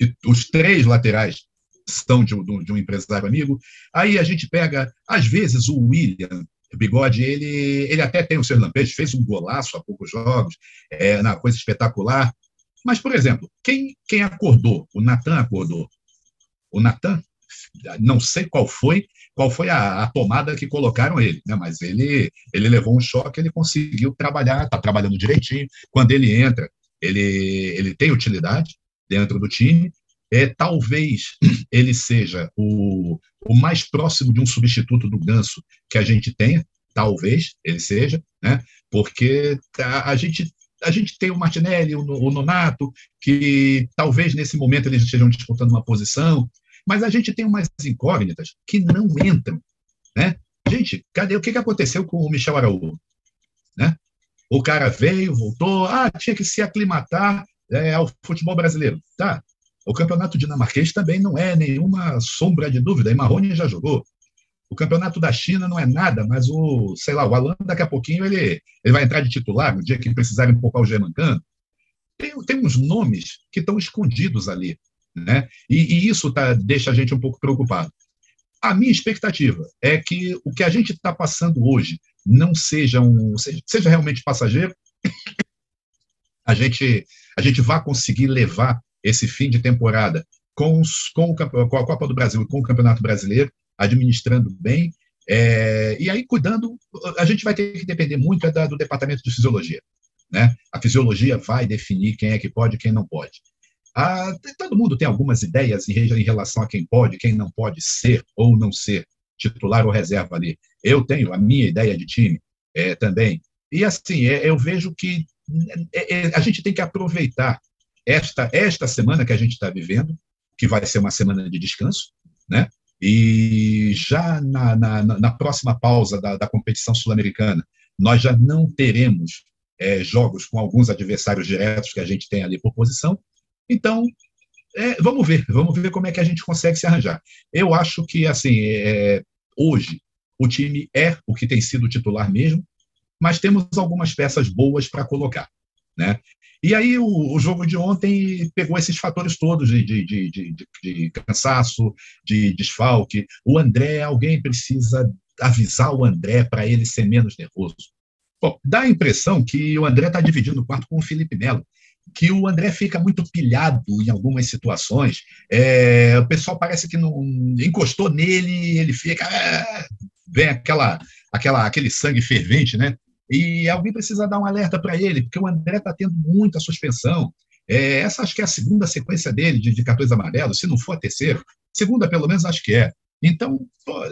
e os três laterais são de, de, um empresário amigo. Aí a gente pega, às vezes, o William Bigode, ele, ele até tem os seus lampejos, fez um golaço há poucos jogos, é, na coisa espetacular. Mas, por exemplo, quem, quem acordou? O Natan acordou. O Natan, não sei qual foi, qual foi a, a, tomada que colocaram ele, né? mas ele, ele levou um choque, ele conseguiu trabalhar, está trabalhando direitinho. Quando ele entra, ele, ele tem utilidade dentro do time. é, talvez ele seja o, o mais próximo de um substituto do Ganso que a gente tenha, talvez ele seja, né? porque a, a gente a gente tem o Martinelli, o, o Nonato, que talvez nesse momento eles estejam disputando uma posição, mas a gente tem umas incógnitas que não entram. Né? Gente, cadê o que, aconteceu com o Michel Araújo? Né? O cara veio, voltou, ah, tinha que se aclimatar é, ao futebol brasileiro. Tá. O campeonato dinamarquês também não é nenhuma sombra de dúvida, e Marrone já jogou. O campeonato da China não é nada, mas o, sei lá, o Alan daqui a pouquinho ele, ele vai entrar de titular no dia que precisarem poupar o Germancano. Tem, tem uns nomes que estão escondidos ali, né? E, e isso tá, deixa a gente um pouco preocupado. A minha expectativa é que o que a gente está passando hoje não seja, um, seja, seja realmente passageiro, a gente, a gente vá conseguir levar esse fim de temporada com, os, com, o, com a Copa do Brasil e com o Campeonato Brasileiro, administrando bem, é, e aí cuidando, a gente vai ter que depender muito é da, do departamento de fisiologia. Né? A fisiologia vai definir quem é que pode e quem não pode. Ah, todo mundo tem algumas ideias em, em relação a quem pode, quem não pode ser ou não ser titular ou reserva ali. Eu tenho a minha ideia de time é, também. E assim, é, eu vejo que é, é, a gente tem que aproveitar esta, esta semana que a gente está vivendo, que vai ser uma semana de descanso, né? E já na, na, na próxima pausa da, da competição sul-americana, nós já não teremos é, jogos com alguns adversários diretos que a gente tem ali por posição. Então, é, vamos ver, vamos ver como é que a gente consegue se arranjar. Eu acho que, assim, é, hoje, o time é o que tem sido titular mesmo, mas temos algumas peças boas para colocar. Né? E aí o, o, jogo de ontem pegou esses fatores todos de, de, de, de, cansaço, de desfalque. O André, alguém precisa avisar o André para ele ser menos nervoso. Bom, dá a impressão que o André está dividindo o quarto com o Felipe Melo que o André fica muito pilhado em algumas situações. É, o pessoal parece que não encostou nele, ele fica. É, vem aquela, aquela, aquele sangue fervente, né? E alguém precisa dar um alerta para ele, porque o André está tendo muita suspensão. É, essa acho que é a segunda sequência dele de, de cartões amarelos, se não for a terceira. Segunda, pelo menos, acho que é. Então,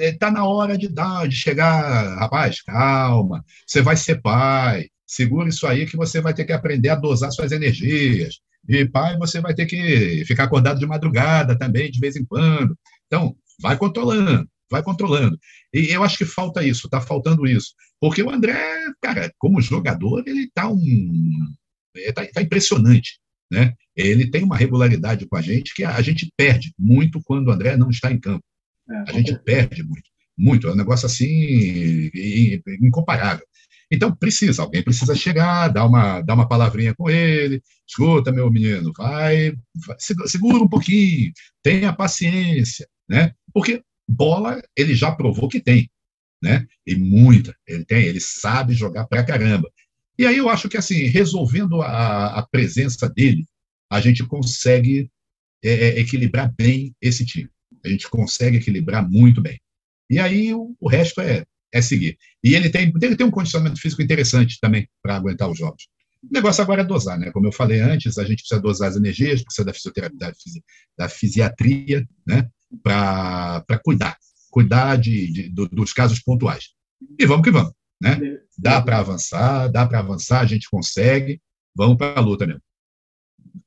está na hora de dar, de chegar, rapaz, calma, você vai ser pai, segura isso aí que você vai ter que aprender a dosar suas energias. E pai, você vai ter que ficar acordado de madrugada também, de vez em quando. Então, vai controlando, vai controlando. E eu acho que falta isso, está faltando isso. Porque o André, cara, como jogador, ele está um. Está tá impressionante. Né? Ele tem uma regularidade com a gente que a gente perde muito quando o André não está em campo. É, a gente perde muito, muito. É um negócio assim incomparável. Então, precisa, alguém precisa chegar, dar uma, dar uma palavrinha com ele. Escuta, meu menino, vai, vai segura um pouquinho, tenha paciência, né? Porque bola ele já provou que tem, né? E muita, ele tem, ele sabe jogar pra caramba. E aí eu acho que, assim, resolvendo a, a presença dele, a gente consegue é, é equilibrar bem esse time. A gente consegue equilibrar muito bem. E aí o, o resto é é seguir. E ele tem, ele tem um condicionamento físico interessante também para aguentar os jogos. O negócio agora é dosar, né? Como eu falei antes, a gente precisa dosar as energias, precisa da fisioterapia, da, fisi, da fisiatria, né? Para cuidar, cuidar de, de, dos casos pontuais. E vamos que vamos, né? Dá para avançar, dá para avançar, a gente consegue. Vamos para a luta mesmo.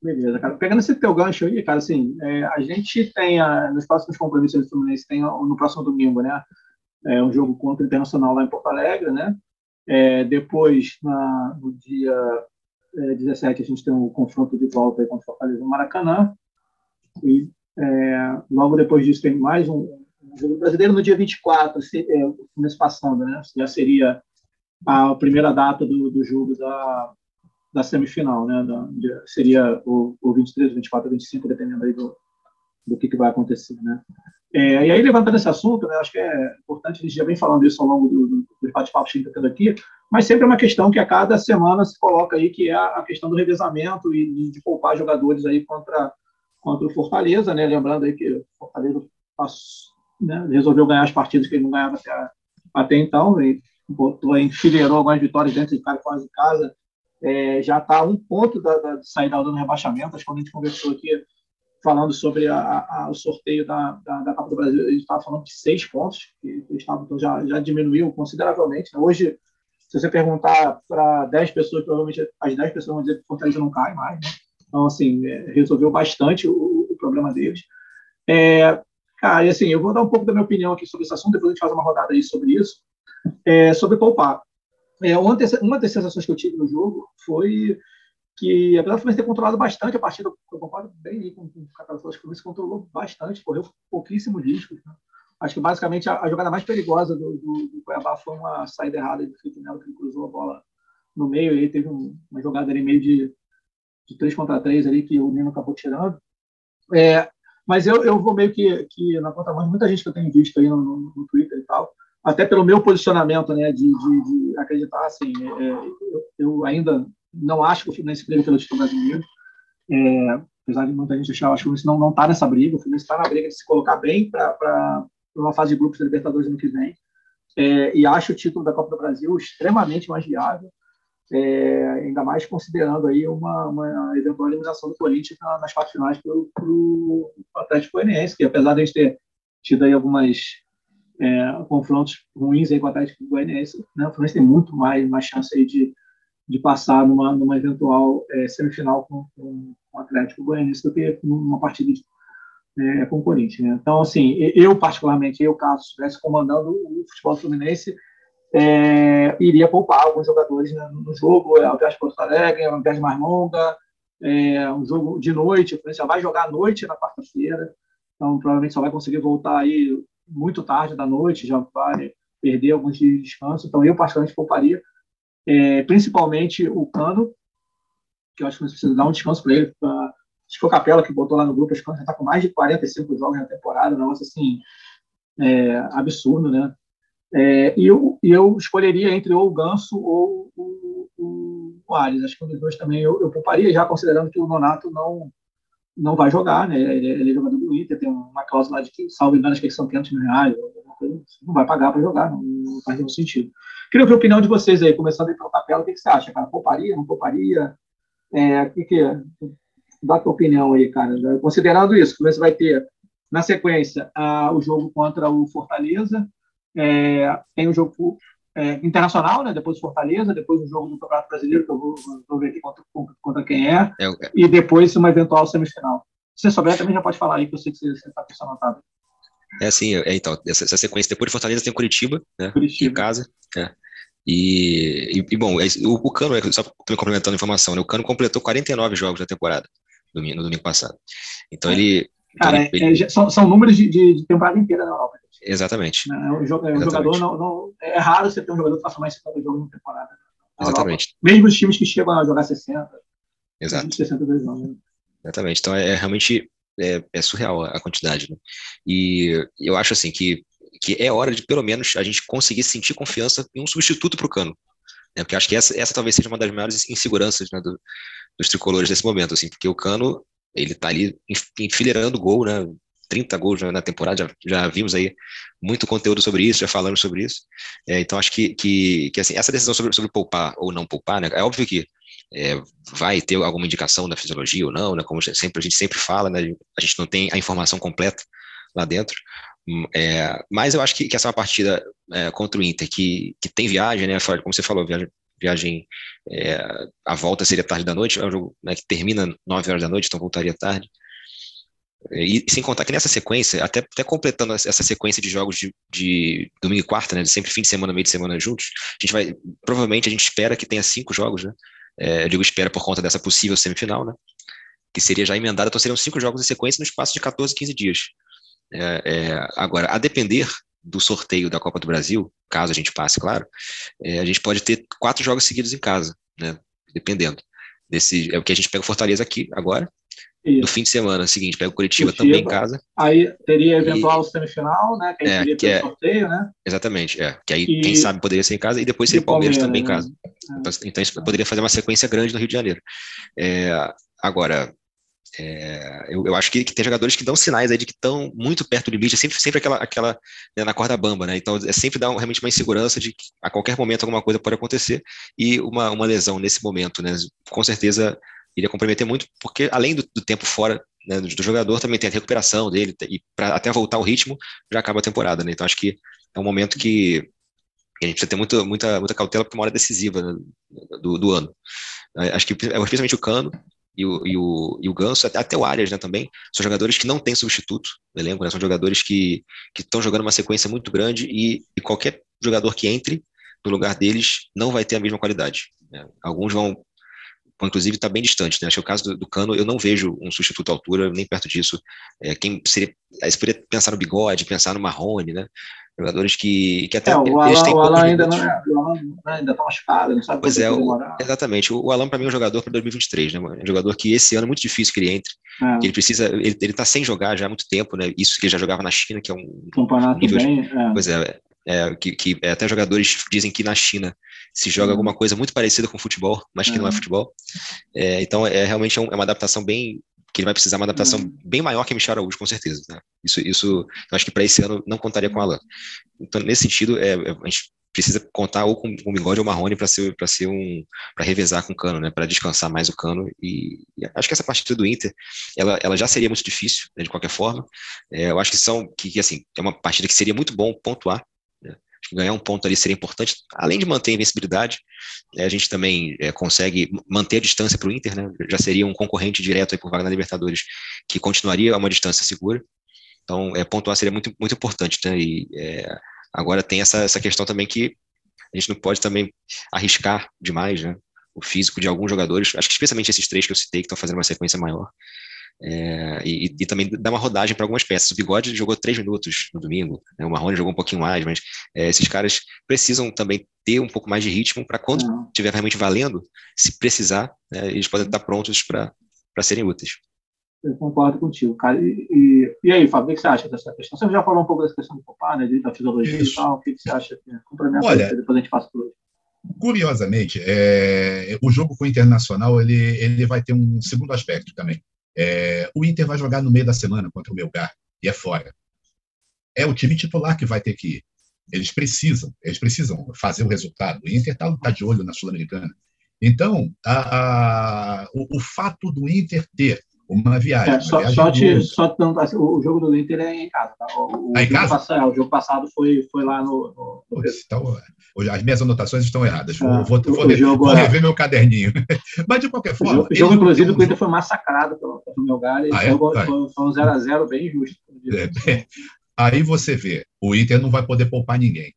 Beleza, cara. Pegando esse teu gancho aí, cara, assim, é, a gente tem, a, nos próximos compromissos do Fluminense, tem no próximo domingo, né? é, um jogo contra o Internacional lá em Porto Alegre, né? É, depois, na, no dia é, 17, a gente tem um confronto de volta aí contra o Fortaleza no Maracanã. E é, logo depois disso tem mais um, um, jogo brasileiro no dia 24, se, é, mês passando, né? Já seria a primeira data do, do jogo da, da semifinal, né? Da, seria o, o 23, 24, 25, dependendo aí do, do que, que vai acontecer, né? É, e aí, levantando esse assunto, né, acho que é importante, a gente já vem falando isso ao longo do, do, do bate-papo que está tendo aqui, mas sempre é uma questão que a cada semana se coloca aí, que é a questão do revezamento e de, de poupar jogadores aí contra, contra o Fortaleza, né? Lembrando aí que o Fortaleza passou, né, resolveu ganhar as partidas que ele não ganhava até, até então, e botou, enfileirou algumas vitórias dentro de casa, quase em casa, é, já está um ponto da, da, de sair da zona do rebaixamento, acho que quando a gente conversou aqui, falando sobre a, a, o sorteio da, da, da, Copa do Brasil, gente estava falando de seis pontos, que o Estado então já, já diminuiu consideravelmente. Hoje, se você perguntar para 10 pessoas, provavelmente as 10 pessoas vão dizer que o Fortaleza não cai mais. Né? Então, assim, é, resolveu bastante o, o problema deles. É, cara, e assim, eu vou dar um pouco da minha opinião aqui sobre esse assunto, depois a gente faz uma rodada aí sobre isso. É, sobre poupar. É, uma, das sensações que eu tive no jogo foi que, apesar do Fluminense ter controlado bastante a partida, eu concordo bem com, com o Catalão, acho que o Fluminense controlou bastante, correu pouquíssimo risco. Né? Acho que basicamente a, a, jogada mais perigosa do, do, do Cuiabá foi uma saída errada do Felipe Melo, que cruzou a bola no meio, e aí teve um, uma jogada ali meio de, de 3 contra 3 ali que o Nino acabou tirando. É, mas eu, eu vou meio que, que na conta mais muita gente que eu tenho visto aí no, no, no Twitter e tal, até pelo meu posicionamento, né, de, de, de acreditar, assim, é, é, eu, eu, ainda não acho que o Fluminense briga pelo título brasileiro, é, apesar de muita gente achar, acho que o Fluminense não está nessa briga, o Fluminense está na briga de se colocar bem para uma fase de grupos da Libertadores ano que vem, é, e acho o título da Copa do Brasil extremamente mais viável, é, ainda mais considerando aí uma, uma eventual eliminação do Corinthians nas partes finais para o Atlético Goianiense, que apesar de a gente ter tido aí algumas é, confrontos ruins aí com o Atlético Goianiense, né? O Fluminense tem muito mais, mais chance aí de, de passar numa, numa eventual é, semifinal com, com, o Atlético Goianiense do que numa partida é, com o Corinthians. Né? Então, assim, eu particularmente, eu, caso estivesse comandando o futebol fluminense, é, iria poupar alguns jogadores né, no jogo, ao invés de Porto Alegre, ao invés de mais longa, é, um jogo de noite, o Fluminense já vai jogar à noite na quarta-feira, então provavelmente só vai conseguir voltar aí muito tarde da noite, já vai perder alguns dias de descanso. Então, eu, particularmente, pouparia, é, principalmente o Cano, que eu acho que precisa dar um descanso para ele. Pra, acho que foi o Capela que botou lá no grupo, acho que já está com mais de 45 jogos na temporada, um negócio assim, é, absurdo, né? É, e eu, eu escolheria entre ou o Ganso ou o, o, o Ares. Acho que um dos dois também eu, eu pouparia, já considerando que o Nonato não não vai jogar, né? Ele, ele é jogador do Inter, tem uma cláusula de que, salvo engano, acho que são 500 mil reais, assim, não vai pagar para jogar, não, não, faz nenhum sentido. Queria ouvir a opinião de vocês aí, começando aí pelo Capela, o que, que você acha, cara? Pouparia, não pouparia? É, que, que dá a tua opinião aí, cara? Considerando isso, você vai ter, na sequência, a, o jogo contra o Fortaleza, é, tem o jogo é, internacional, né? depois Fortaleza, depois o jogo do Campeonato Brasileiro, que eu vou, vou ver aqui contra, contra quem é, é, é, e depois uma eventual semifinal. Se você souber, também já pode falar aí, que eu sei que você está com isso anotado. É assim, é, então, essa, essa, sequência, depois de Fortaleza tem Curitiba, né? Curitiba. Em casa. É. E, e, e, bom, é o, o Cano, só me complementando a informação, né? o Cano completou 49 jogos na temporada, no, no domingo passado. Então ele. Então Cara, ele, é, são, são números de, de, de temporada inteira na Europa. Exatamente. É, um, jogador não, não, é raro você ter um jogador que faça mais 50 jogos na temporada. Na Exatamente. Europa. Mesmo os times que chegam a jogar 60. Exato. 62 anos. Né? Exatamente. Então é, é realmente é, é, surreal a quantidade. Né? E eu acho assim que, que é hora de pelo menos a gente conseguir sentir confiança em um substituto para o Cano. Né? Porque acho que essa, essa talvez seja uma das maiores inseguranças né, do, dos tricolores nesse momento, assim, porque o Cano ele está ali enfileirando gol, né? 30 gols na temporada, já, já, vimos aí muito conteúdo sobre isso, já falamos sobre isso. É, então, acho que, que, que assim, essa decisão sobre, sobre poupar ou não poupar, né, é óbvio que é, vai ter alguma indicação da fisiologia ou não, né, como sempre, a gente sempre fala, né, a gente não tem a informação completa lá dentro, é, mas eu acho que, que essa é uma partida é, contra o Inter, que, que tem viagem, né, como você falou, viagem, viagem é, a volta seria tarde da noite, é um jogo né, que termina 9 horas da noite, então voltaria tarde, e sem contar que nessa sequência, até, até completando essa sequência de jogos de, de domingo e quarta, né, sempre fim de semana, meio de semana juntos, a gente vai, provavelmente a gente espera que tenha cinco jogos, né, é, eu digo espera por conta dessa possível semifinal, né, que seria já emendada, então seriam cinco jogos em sequência no espaço de 14, 15 dias. É, é, agora, a depender do sorteio da Copa do Brasil, caso a gente passe, claro, é, a gente pode ter quatro jogos seguidos em casa, né, dependendo. Desse, é o que a gente pega o Fortaleza aqui agora, isso. No fim de semana seguinte, pega o Curitiba, Curitiba, também em casa. Aí teria eventual e... semifinal, né? Que é, teria que é, sorteio, né? Exatamente, é. Que aí, e... quem sabe, poderia ser em casa e depois seria Palmeiras, Palmeiras também né? em casa. É. Então, então, isso poderia fazer uma sequência grande no Rio de Janeiro. É, agora, é, eu, eu, acho que, que, tem jogadores que dão sinais aí de que estão muito perto do limite, é sempre, sempre aquela, aquela né, na corda bamba, né? Então é sempre dá um, realmente uma insegurança de que a qualquer momento alguma coisa pode acontecer e uma, uma lesão nesse momento, né? Com certeza iria comprometer muito, porque além do, do tempo fora né, do, do, jogador, também tem a recuperação dele, e para até voltar ao ritmo, já acaba a temporada. Né? Então acho que é um momento que a gente precisa ter muito, muita, muita cautela para uma hora decisiva né, do, do ano. Acho que especialmente o Cano e o, e o, e o Ganso, até, até o Arias né, também, são jogadores que não têm substituto no elenco, né, são jogadores que estão jogando uma sequência muito grande e, e, qualquer jogador que entre no lugar deles não vai ter a mesma qualidade. Né. Alguns vão, inclusive, estar tá bem distante. Né? Acho que o caso do, do, Cano, eu não vejo um substituto à altura, nem perto disso. É, quem seria, aí você poderia pensar no Bigode, pensar no Marrone, né? Jogadores que, que até. É, o Alan, o Alan ainda não é. O Alan ainda está machucado, não sabe Pois é, o, exatamente. O, o Alan, para mim, é um jogador para 2023, né? Um jogador que esse ano é muito difícil que ele entre. É. Que ele precisa. Ele, ele tá sem jogar já há muito tempo, né? Isso que ele já jogava na China, que é um. Campeonato nível bem, é. Pois é. É, que, que é, até jogadores dizem que na China se joga alguma coisa muito parecida com futebol, mas que não é futebol. É, então é realmente é uma adaptação bem que ele vai precisar de uma adaptação uhum. bem maior que Michel Araújo, com certeza. Né? Isso, isso, eu acho que para esse ano não contaria com o Alan. Então, nesse sentido, é, é, a gente precisa contar ou com o Bigode ou o Marrone para ser para ser um para revezar com o Cano, né, para descansar mais o Cano e, e, acho que essa partida do Inter, ela, ela já seria muito difícil, né, de qualquer forma. É, eu acho que são que, que, assim, é uma partida que seria muito bom pontuar ganhar um ponto ali seria importante, além de manter a invencibilidade, é, a gente também é, consegue manter a distância para o Inter, né? Já seria um concorrente direto aí por vaga na Libertadores, que continuaria a uma distância segura. Então, é, pontuar seria muito, muito importante, né? E é, agora tem essa, essa questão também que a gente não pode também arriscar demais, né? O físico de alguns jogadores, acho que especialmente esses três que eu citei, que estão fazendo uma sequência maior. É, e, e, também dá uma rodagem para algumas peças. O Bigode jogou três minutos no domingo, né, o Marrone jogou um pouquinho mais, mas é, esses caras precisam também ter um pouco mais de ritmo para quando estiver realmente valendo, se precisar, né, eles podem estar prontos para serem úteis. Eu concordo contigo, cara. E, e, e, aí, Fábio, o que você acha dessa questão? Você já falou um pouco dessa questão do Popar, né, da fisiologia Isso. e tal. O que você acha? Complementa Olha, depois a gente passa por hoje. Curiosamente, é, o jogo com o Internacional ele, ele vai ter um segundo aspecto também. É, o Inter vai jogar no meio da semana contra o Melgar e é fora. É o time titular que vai ter que ir. Eles precisam, eles precisam fazer o resultado. O Inter está tá de olho na Sul-Americana. Então, a, a, o, o, fato do Inter ter uma viagem. É, só, viagem só, te, só assim, o jogo do Inter é em casa. Tá? O, ah, em casa? Passado, é, o jogo passado foi, foi lá no. no, no... Então, as minhas anotações estão erradas. Vou, é, vou, vou, jogo, vou, rever meu caderninho. (laughs) Mas, de qualquer forma. O jogo, jogo inclusive, o Inter foi massacrado pelo, pelo meu galho. Ah, é? foi, foi um 0x0 bem justo. É, aí você vê, o Inter não vai poder poupar ninguém.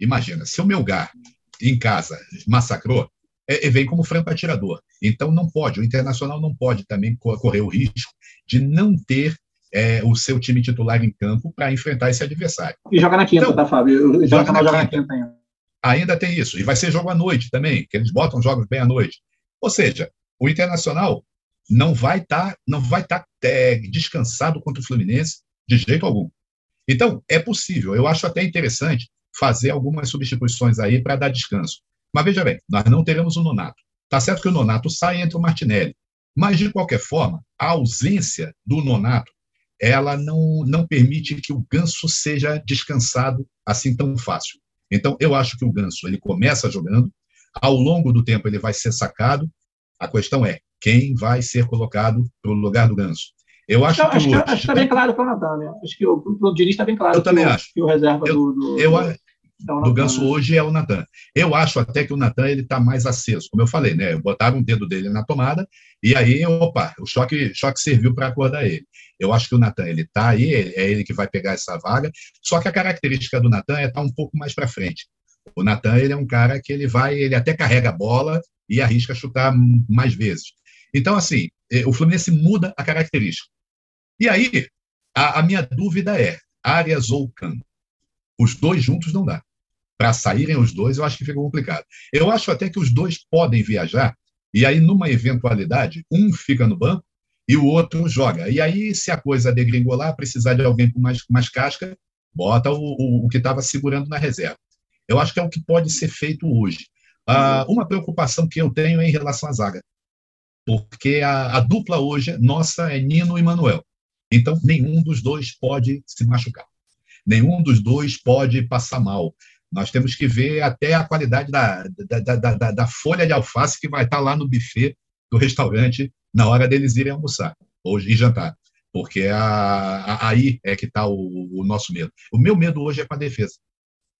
Imagina, se o Melgar em casa massacrou, é, vem como franco atirador. Então não pode, o Internacional não pode também correr o risco de não ter é, o seu time titular em campo para enfrentar esse adversário. E joga na quinta, então, tá, Fábio? Joga, na, joga quinta. na quinta ainda. tem isso. E vai ser jogo à noite também, que eles botam jogos bem à noite. Ou seja, o Internacional não vai estar tá, não vai tá, é, descansado contra o Fluminense de jeito algum. Então, é possível. Eu acho até interessante fazer algumas substituições aí para dar descanso. Mas veja bem, nós não teremos o Nonato. Tá certo que o Nonato sai entre o Martinelli. Mas, de qualquer forma, a ausência do Nonato ela não, não permite que o ganso seja descansado assim tão fácil. Então, eu acho que o ganso ele começa jogando, ao longo do tempo ele vai ser sacado. A questão é quem vai ser colocado para o lugar do ganso. Eu acho, que, acho, que, está bem claro para o Natan, né? Acho que o, o está bem claro. Eu também o, acho. Que o reserva eu, do, do, eu, do Ganso hoje é o Natan. Eu acho até que o Natan ele está mais aceso, como eu falei, né? Botaram um dedo dele na tomada e aí, opa, o choque, choque serviu para acordar ele. Eu acho que o Natan ele está aí, é ele que vai pegar essa vaga. Só que a característica do Natan é estar tá um pouco mais para frente. O Natan ele é um cara que ele vai, ele até carrega a bola e arrisca chutar mais vezes. Então, assim, é, o Fluminense muda a característica. E aí, a, a minha dúvida é: Arias ou Can? Os dois juntos não dá para saírem os dois, eu acho que fica complicado. Eu acho até que os dois podem viajar, e aí, numa eventualidade, um fica no banco e o outro joga. E aí, se a coisa degringolar, precisar de alguém com mais, com mais casca, bota o, o, o que estava segurando na reserva. Eu acho que é o que pode ser feito hoje. Ah, uma preocupação que eu tenho é em relação à zaga, porque a, a dupla hoje, nossa, é Nino e Manuel. Então, nenhum dos dois pode se machucar. Nenhum dos dois pode passar mal. Nós temos que ver até a qualidade da, da, da, da, da folha de alface que vai estar lá no buffet do restaurante na hora deles irem almoçar ou ir jantar, porque a, a, aí é que está o, o, nosso medo. O meu medo hoje é com a defesa.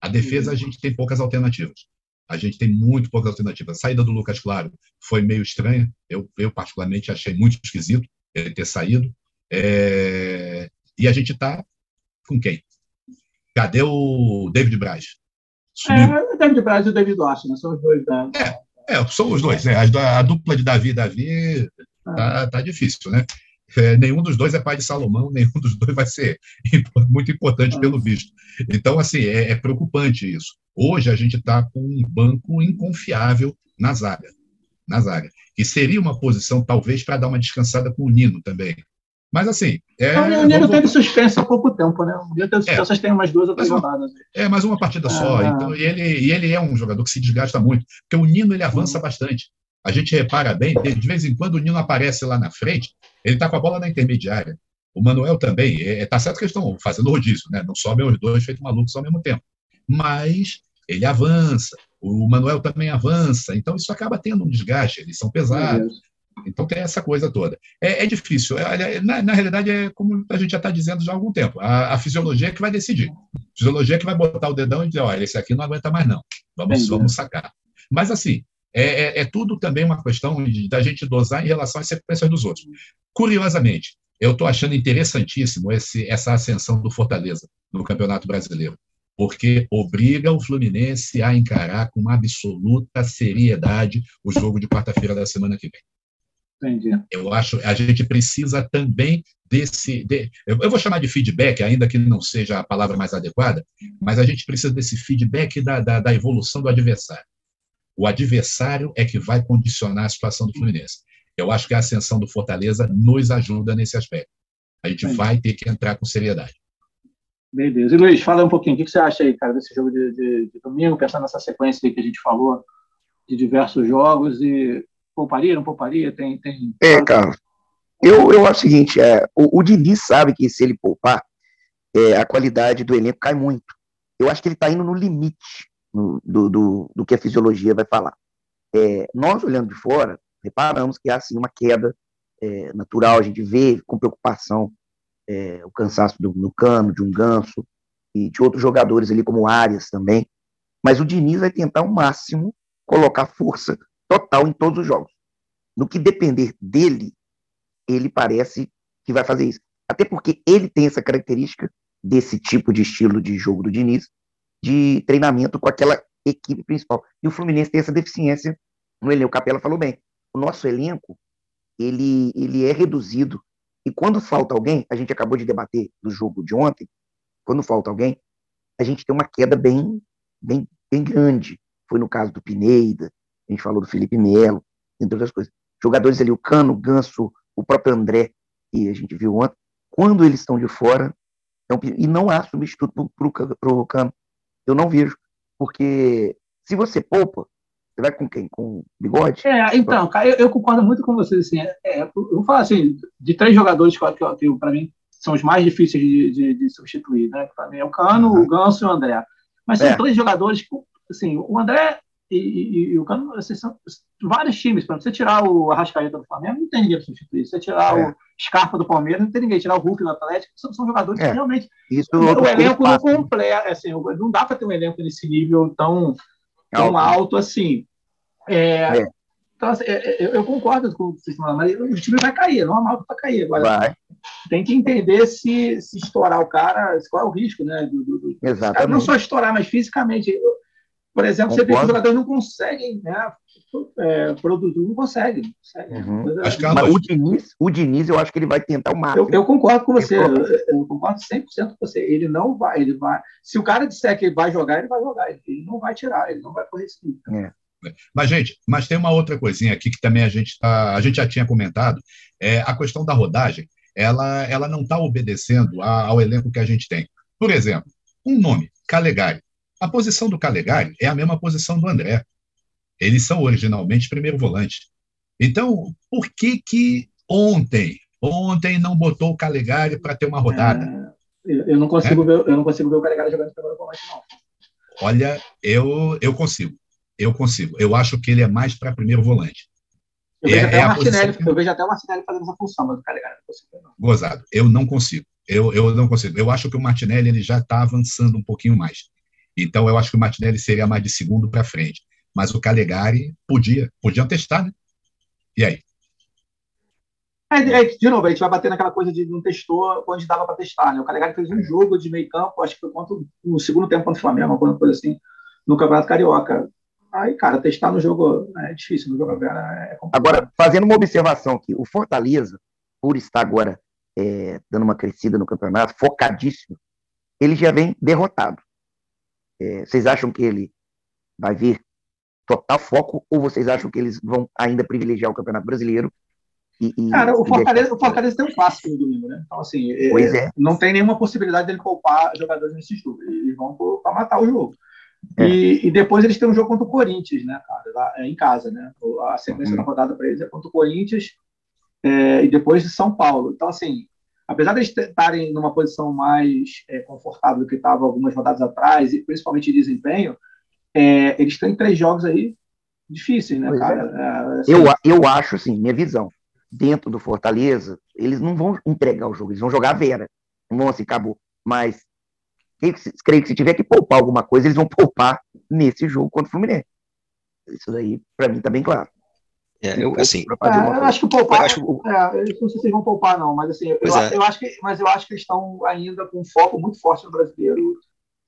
A defesa a gente tem poucas alternativas. A gente tem muito poucas alternativas. A saída do Lucas Claro foi meio estranha. Eu, eu particularmente achei muito esquisito ele ter saído. É... E a gente está com quem? Cadê o David Braz? É, o David Braz e o David Duarte, né? São os dois da. É, é são os dois, né? A, a dupla de Davi e Davi tá, tá difícil, né? É, nenhum dos dois é pai de Salomão, (laughs) nenhum dos dois vai ser muito importante pelo visto. Então, assim, é, é preocupante isso. Hoje a gente está com um banco inconfiável na zaga, na zaga, que seria uma posição talvez para dar uma descansada com o Nino também. Mas assim. É, o Nino teve suspenso há pouco tempo, né? O Nino teve suspenso, é, tem umas duas ou três rodadas. É, mais uma partida só. Ah. Então, e ele, e ele é um jogador que se desgasta muito, porque o Nino ele avança uhum. bastante. A gente repara bem, de vez em quando o Nino aparece lá na frente, ele está com a bola na intermediária. O Manuel também. Está é, tá certo que eles estão fazendo rodízio, né? Não sobem os dois feito malucos ao mesmo tempo. Mas ele avança. O Manuel também avança. Então isso acaba tendo um desgaste. Eles são pesados. Então tem essa coisa toda. É, é difícil. É, na, na, realidade, é como a gente já está dizendo já há algum tempo. A, a, fisiologia é que vai decidir. A fisiologia é que vai botar o dedão e dizer, olha, esse aqui não aguenta mais, não. Vamos, vamos sacar. Mas assim, é, é, é, tudo também uma questão da gente dosar em relação às sequências dos outros. Curiosamente, eu estou achando interessantíssimo esse, essa ascensão do Fortaleza no Campeonato Brasileiro, porque obriga o Fluminense a encarar com absoluta seriedade o jogo de quarta-feira da semana que vem. Entendi. Eu acho a gente precisa também desse. De, eu vou chamar de feedback, ainda que não seja a palavra mais adequada, mas a gente precisa desse feedback da, da, da evolução do adversário. O adversário é que vai condicionar a situação do Fluminense. Eu acho que a ascensão do Fortaleza nos ajuda nesse aspecto. A gente Entendi. vai ter que entrar com seriedade. Beleza. E Luiz, fala um pouquinho, o que você acha aí, cara, desse jogo de, de, de domingo, pensando nessa sequência que a gente falou, de diversos jogos, e pouparia, não pouparia? Tem, tem... É, cara, eu, eu acho o seguinte, é, o, o Diniz sabe que se ele poupar, é, a qualidade do elenco cai muito. Eu acho que ele está indo no limite no, do, do, do, que a fisiologia vai falar. É, nós, olhando de fora, reparamos que há assim, uma queda é, natural, a gente vê com preocupação é, o cansaço do, no cano, de um ganso, e de outros jogadores ali, como Arias também. Mas o Diniz vai tentar ao máximo colocar força total em todos os jogos. No que depender dele, ele parece que vai fazer isso. Até porque ele tem essa característica desse tipo de estilo de jogo do Diniz, de treinamento com aquela equipe principal. E o Fluminense tem essa deficiência no elenco. O Capela falou bem. O nosso elenco, ele, ele é reduzido. E quando falta alguém, a gente acabou de debater do jogo de ontem, quando falta alguém, a gente tem uma queda bem, bem, bem grande. Foi no caso do Pineda, a gente falou do Felipe Melo, entre outras coisas. Jogadores ali, o Cano, o Ganso, o próprio André, que a gente viu ontem, quando eles estão de fora, é um, e não há substituto para o Cano. Eu não vejo. Porque se você poupa, você vai com quem? Com bigode? É, então, cara, eu, eu concordo muito com vocês. Assim, é, é, eu vou falar assim, de três jogadores que, que, que para mim são os mais difíceis de, de, de substituir, né? Para mim é o Cano, uhum. o Ganso e o André. Mas são é. três jogadores que, assim, o André e, e, e o Cano, assim, são vários times. Para você tirar o Arrascaeta do Flamengo, não tem ninguém para substituir. Se você tirar é. o Scarpa do Palmeiras, não tem ninguém. Tirar o Hulk do Atlético, são, são jogadores é. que realmente. Isso o, o elenco não completa. Assim, não dá para ter um elenco nesse nível tão, tão alto assim. É, é. Então, assim, é, é, eu concordo com o que vocês falando, mas o time vai cair, é normal que vai cair. Agora, vai. tem que entender se, se estourar o cara, qual é o risco, né? Do, do, do Exatamente. Não só estourar, mas fisicamente. Por exemplo, Concordo. você vê que os jogadores não conseguem né, é, produzir, não consegue. Não consegue uhum. Mas, Mas o, Diniz, o Diniz, eu acho que ele vai tentar o máximo. Eu, eu concordo com você, eu, eu, concordo 100% com você. Ele não vai, ele vai. Se o cara disser que ele vai jogar, ele vai jogar. Ele não vai tirar, ele não vai correr esse é. Mas, gente, mas tem uma outra coisinha aqui que também a gente tá, a gente já tinha comentado, é a questão da rodagem. Ela, ela não está obedecendo ao elenco que a gente tem. Por exemplo, um nome, Calegari. A posição do Calegari é a mesma posição do André. Eles são originalmente primeiro volante. Então, por que que ontem, ontem não botou o Calegari para ter uma rodada? É, eu não consigo é? ver, eu não consigo ver o Calegari jogando primeiro volante não. Olha, eu eu consigo. Eu consigo. Eu acho que ele é mais para primeiro volante. Eu vejo, é, até é o Martinelli, eu vejo até o Martinelli fazendo essa função, mas o Calegari não consigo. Não. Gozado. Eu não consigo. Eu, eu não consigo. Eu acho que o Martinelli ele já está avançando um pouquinho mais. Então, eu acho que o Martinelli seria mais de segundo para frente. Mas o Calegari podia, podiam testar, né? E aí? É, é, de novo, a gente vai bater naquela coisa de não testou onde dava para testar. Né? O Calegari fez um jogo de meio campo, acho que foi contra, no segundo tempo contra o Flamengo, alguma coisa assim, no Campeonato Carioca. Aí, cara, testar no jogo é difícil, no jogo é complicado. Agora, fazendo uma observação aqui, o Fortaleza, por estar agora é, dando uma crescida no campeonato, focadíssimo, ele já vem derrotado. É, vocês acham que ele vai vir total foco ou vocês acham que eles vão ainda privilegiar o Campeonato Brasileiro? E, e Cara, o Fortaleza, o Fortaleza tem um clássico no domingo, né? Então, assim, é, é. não tem nenhuma possibilidade dele poupar jogadores nesse jogo. Eles vão para matar o jogo. É. E, e, depois eles têm um jogo contra o Corinthians, né, cara? Lá, é, em casa, né? A sequência uhum. da rodada para eles é contra o Corinthians é, e depois de São Paulo. Então, assim, apesar de eles estarem numa posição mais é, confortável do que estava algumas rodadas atrás, e principalmente de desempenho, é, eles têm três jogos aí difíceis, né, pois cara? É. Assim, eu, eu acho, assim, minha visão, dentro do Fortaleza, eles não vão entregar o jogo, eles vão jogar a Vera. Não vão assim, acabou. Mas creio que se tiver que poupar alguma coisa, eles vão poupar nesse jogo contra o Fluminense. Isso daí, para mim, tá bem claro. É, eu, assim, é, eu acho que poupar, acho... É, eu não sei se vão poupar não, mas assim, eu, é. eu, acho que, mas eu acho que eles estão ainda com um foco muito forte no brasileiro,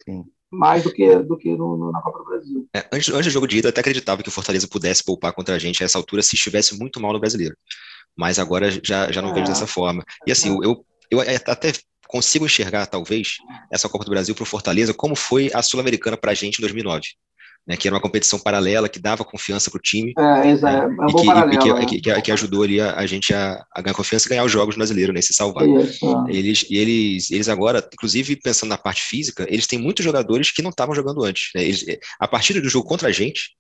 Sim. mais do que do que no, no, na Copa do Brasil. É, antes, antes do jogo de ida, eu até acreditava que o Fortaleza pudesse poupar contra a gente a essa altura se estivesse muito mal no brasileiro, mas agora já, já não vejo é. dessa forma. E assim, eu, eu, eu até consigo enxergar, talvez, essa Copa do Brasil para o Fortaleza como foi a Sul-Americana para a gente em 2009 né, que era uma competição paralela que dava confiança para o time. É, exato. Né, é um e, que, paralelo, e que, que, que, ajudou ali a, a gente a, a, ganhar confiança e ganhar os jogos brasileiros, né, se salvar. Isso. Eles, eles, eles agora, inclusive pensando na parte física, eles têm muitos jogadores que não estavam jogando antes. Né, eles, a partir do jogo contra a gente,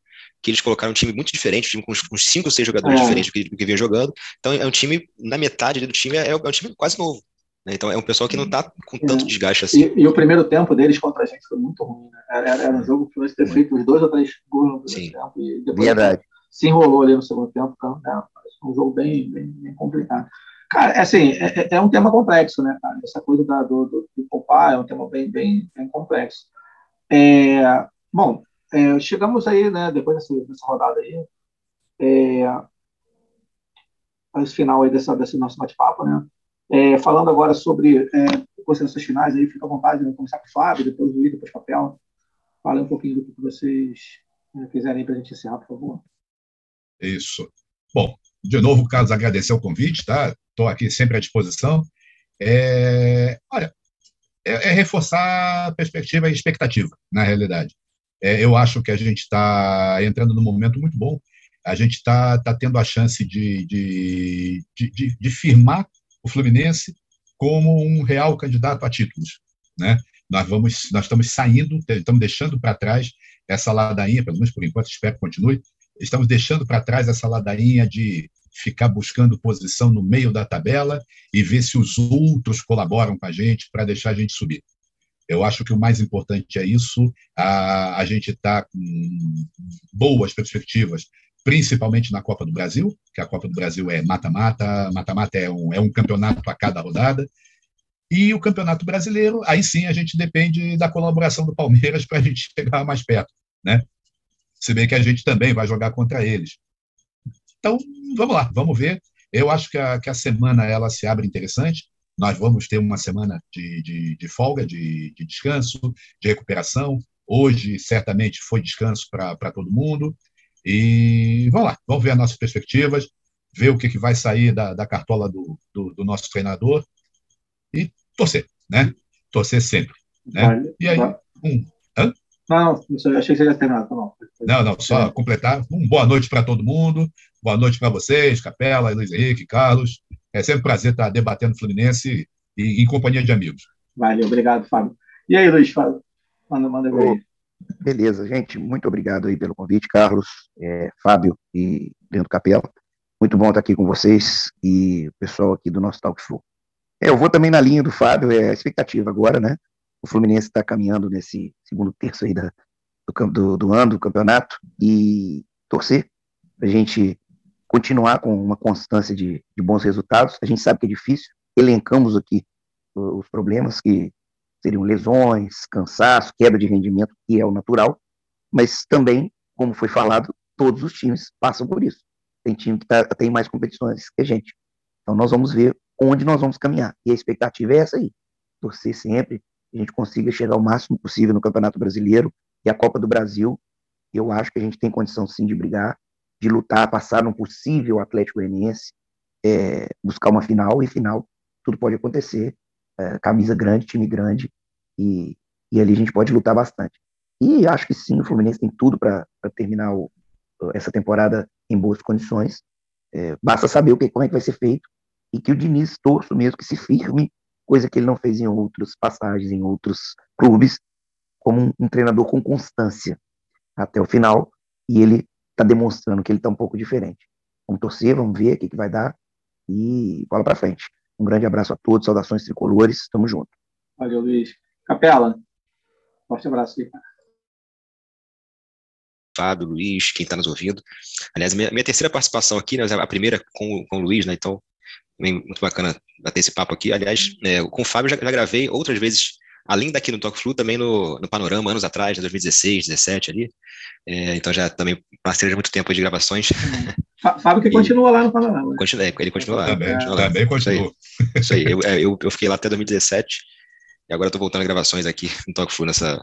que eles colocaram um time muito diferente, um time com uns cinco ou seis jogadores é. diferentes do que, do que vinha jogando. Então é um time, na metade do time, é, é um time quase novo. Né? Então é um pessoal que não está com tanto é. desgaste assim. E, e, o primeiro tempo deles contra a gente foi muito ruim. Né? Era, era, um jogo que nós ter feito uns dois ou três gols no primeiro Sim. tempo. E depois Verdade. se enrolou ali no segundo tempo. Então, né? um jogo bem, bem, bem complicado. Cara, é assim, é, é, é, um tema complexo, né, cara? Essa coisa da, do, do, do poupar é um tema bem, bem, bem complexo. É, bom, é, chegamos aí, né, depois dessa, dessa rodada aí, é, esse final aí dessa, desse nosso bate-papo, né? É, falando agora sobre é, finais, aí fica à vontade, vou começar com o Fábio, depois o Luiz, depois o Papel. Fala um pouquinho do que vocês é, quiserem para a gente encerrar, por favor. Isso. Bom, de novo, Carlos, agradecer o convite, tá? Estou aqui sempre à disposição. É, olha, é, é, reforçar a perspectiva e expectativa, na realidade. É, eu acho que a gente está entrando num momento muito bom. A gente está tá tendo a chance de, de, de, de firmar o Fluminense como um real candidato a títulos, né? Nós vamos, nós estamos saindo, estamos deixando para trás essa ladainha, pelo menos por enquanto, espero que continue. Estamos deixando para trás essa ladainha de ficar buscando posição no meio da tabela e ver se os outros colaboram com a gente para deixar a gente subir. Eu acho que o mais importante é isso. A, a gente está com boas perspectivas principalmente na Copa do Brasil, que a Copa do Brasil é mata-mata, mata-mata é um, é um campeonato a cada rodada, e o Campeonato Brasileiro, aí sim a gente depende da colaboração do Palmeiras (laughs) para a gente chegar mais perto, né? Se bem que a gente também vai jogar contra eles. Então, vamos lá, vamos ver. Eu acho que a, que a semana ela se abre interessante. Nós vamos ter uma semana de, de, de folga, de, de descanso, de recuperação. Hoje, certamente, foi descanso para todo mundo. E vamos lá, vamos ver as nossas perspectivas, ver o que, que vai sair da, da cartola do, do, do, nosso treinador e torcer, né? Torcer sempre. Né? Vale. E aí, um. Hã? Não, não, achei que você ia terminar, tá bom. Não, não, só completar. Um boa noite para todo mundo, boa noite para vocês, Capela, Luiz Henrique, Carlos. É sempre um prazer estar debatendo Fluminense e, em companhia de amigos. Valeu, obrigado, Fábio. E aí, Luiz, fala. Manda, manda aí. Beleza, gente. Muito obrigado aí pelo convite, Carlos, é, Fábio e Leandro Capela. Muito bom estar aqui com vocês e o pessoal aqui do nosso Talk Show. É, eu vou também na linha do Fábio, é a expectativa agora, né? O Fluminense está caminhando nesse segundo terço aí da, do, do, do ano do campeonato e torcer a gente continuar com uma constância de, de bons resultados. A gente sabe que é difícil, elencamos aqui os problemas que seriam lesões, cansaço, queda de rendimento, que é o natural, mas também, como foi falado, todos os times passam por isso. Tem time que tá, tem mais competições que a gente. Então nós vamos ver onde nós vamos caminhar. E a expectativa é essa aí. Torcer sempre que a gente consiga chegar o máximo possível no Campeonato Brasileiro e a Copa do Brasil. Eu acho que a gente tem condição sim de brigar, de lutar, passar no possível Atlético Goianiense, é, buscar uma final e final tudo pode acontecer. É, camisa grande, time grande, e, e ali a gente pode lutar bastante. E acho que sim, o Fluminense tem tudo para terminar o, essa temporada em boas condições. É, basta saber o que, como é que vai ser feito e que o Diniz torço mesmo que se firme, coisa que ele não fez em outras passagens, em outros clubes, como um, um treinador com constância até o final. E ele está demonstrando que ele está um pouco diferente. Vamos torcer, vamos ver o que, que vai dar e bola para frente. Um grande abraço a todos, saudações tricolores, tamo junto. Valeu, Luiz. Capela, forte abraço aí, cara. Fábio, Luiz, quem está nos ouvindo. Aliás, minha, minha, terceira participação aqui, né, a primeira com, com o Luiz, né, então, muito bacana bater esse papo aqui. Aliás, é, com o Fábio já, já, gravei outras vezes, além daqui no Talk Flu, também no, no Panorama, anos atrás, 2016, 2017 ali. É, então já também parceiro de muito tempo de gravações. (laughs) Fábio que continua lá no Panorama. Continua, ele continua lá. Também, continua, lá. também continua. Isso aí, isso aí. Eu, (laughs) é, eu, eu, fiquei lá até 2017 e agora estou voltando a gravações aqui no Talk Flu nessa,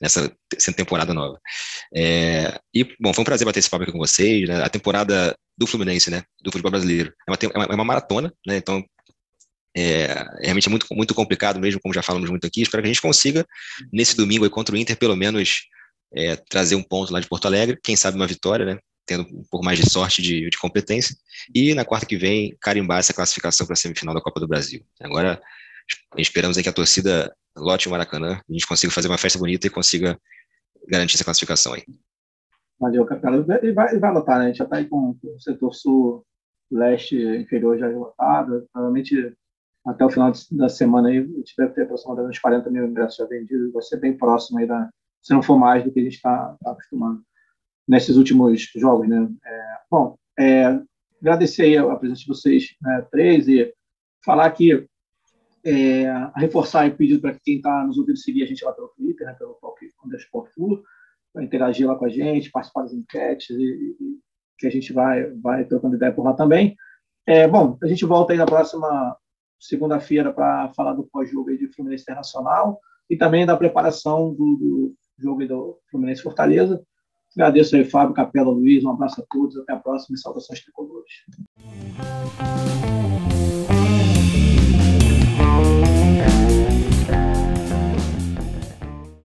nessa temporada nova. É, e, bom, foi um prazer bater esse papo aqui com vocês. Né? A temporada do Fluminense, né? Do futebol brasileiro. É uma, é uma, é uma maratona, né? Então, é, realmente é muito, muito complicado mesmo, como já falamos muito aqui. Espero que a gente consiga, nesse domingo aí contra o Inter, pelo menos é, trazer um ponto lá de Porto Alegre, quem sabe uma vitória, né? Tendo um pouco mais de sorte de, de competência. E na quarta que vem, carimbar essa classificação para a semifinal da Copa do Brasil. Agora, esperamos aí que a torcida lote o Maracanã, a gente consiga fazer uma festa bonita e consiga garantir essa classificação aí. Valeu, Capela. E vai, vai lotar, né? A gente já está aí com o setor sul, leste inferior já lotado. Provavelmente até o final da semana aí, a gente deve ter aproximadamente uns 40 mil ingressos já vendidos. Vai ser bem próximo aí da, se não for mais do que a gente está tá acostumado nesses últimos jogos, né? É, bom, é, agradecer a presença de vocês né, três e falar aqui, é, reforçar o pedido para quem está nos ouvindo seguir a gente lá pelo Twitter, né, pelo Undersport Flu, para interagir lá com a gente, participar das enquetes e, e, que a gente vai, vai trocando ideia por lá também. É, bom, a gente volta aí na próxima segunda-feira para falar do pós-jogo de Fluminense Internacional e também da preparação do, do jogo do Fluminense Fortaleza. Agradeço aí, Fábio, Capela, Luiz, um abraço a todos, até a próxima e saudações tricolores.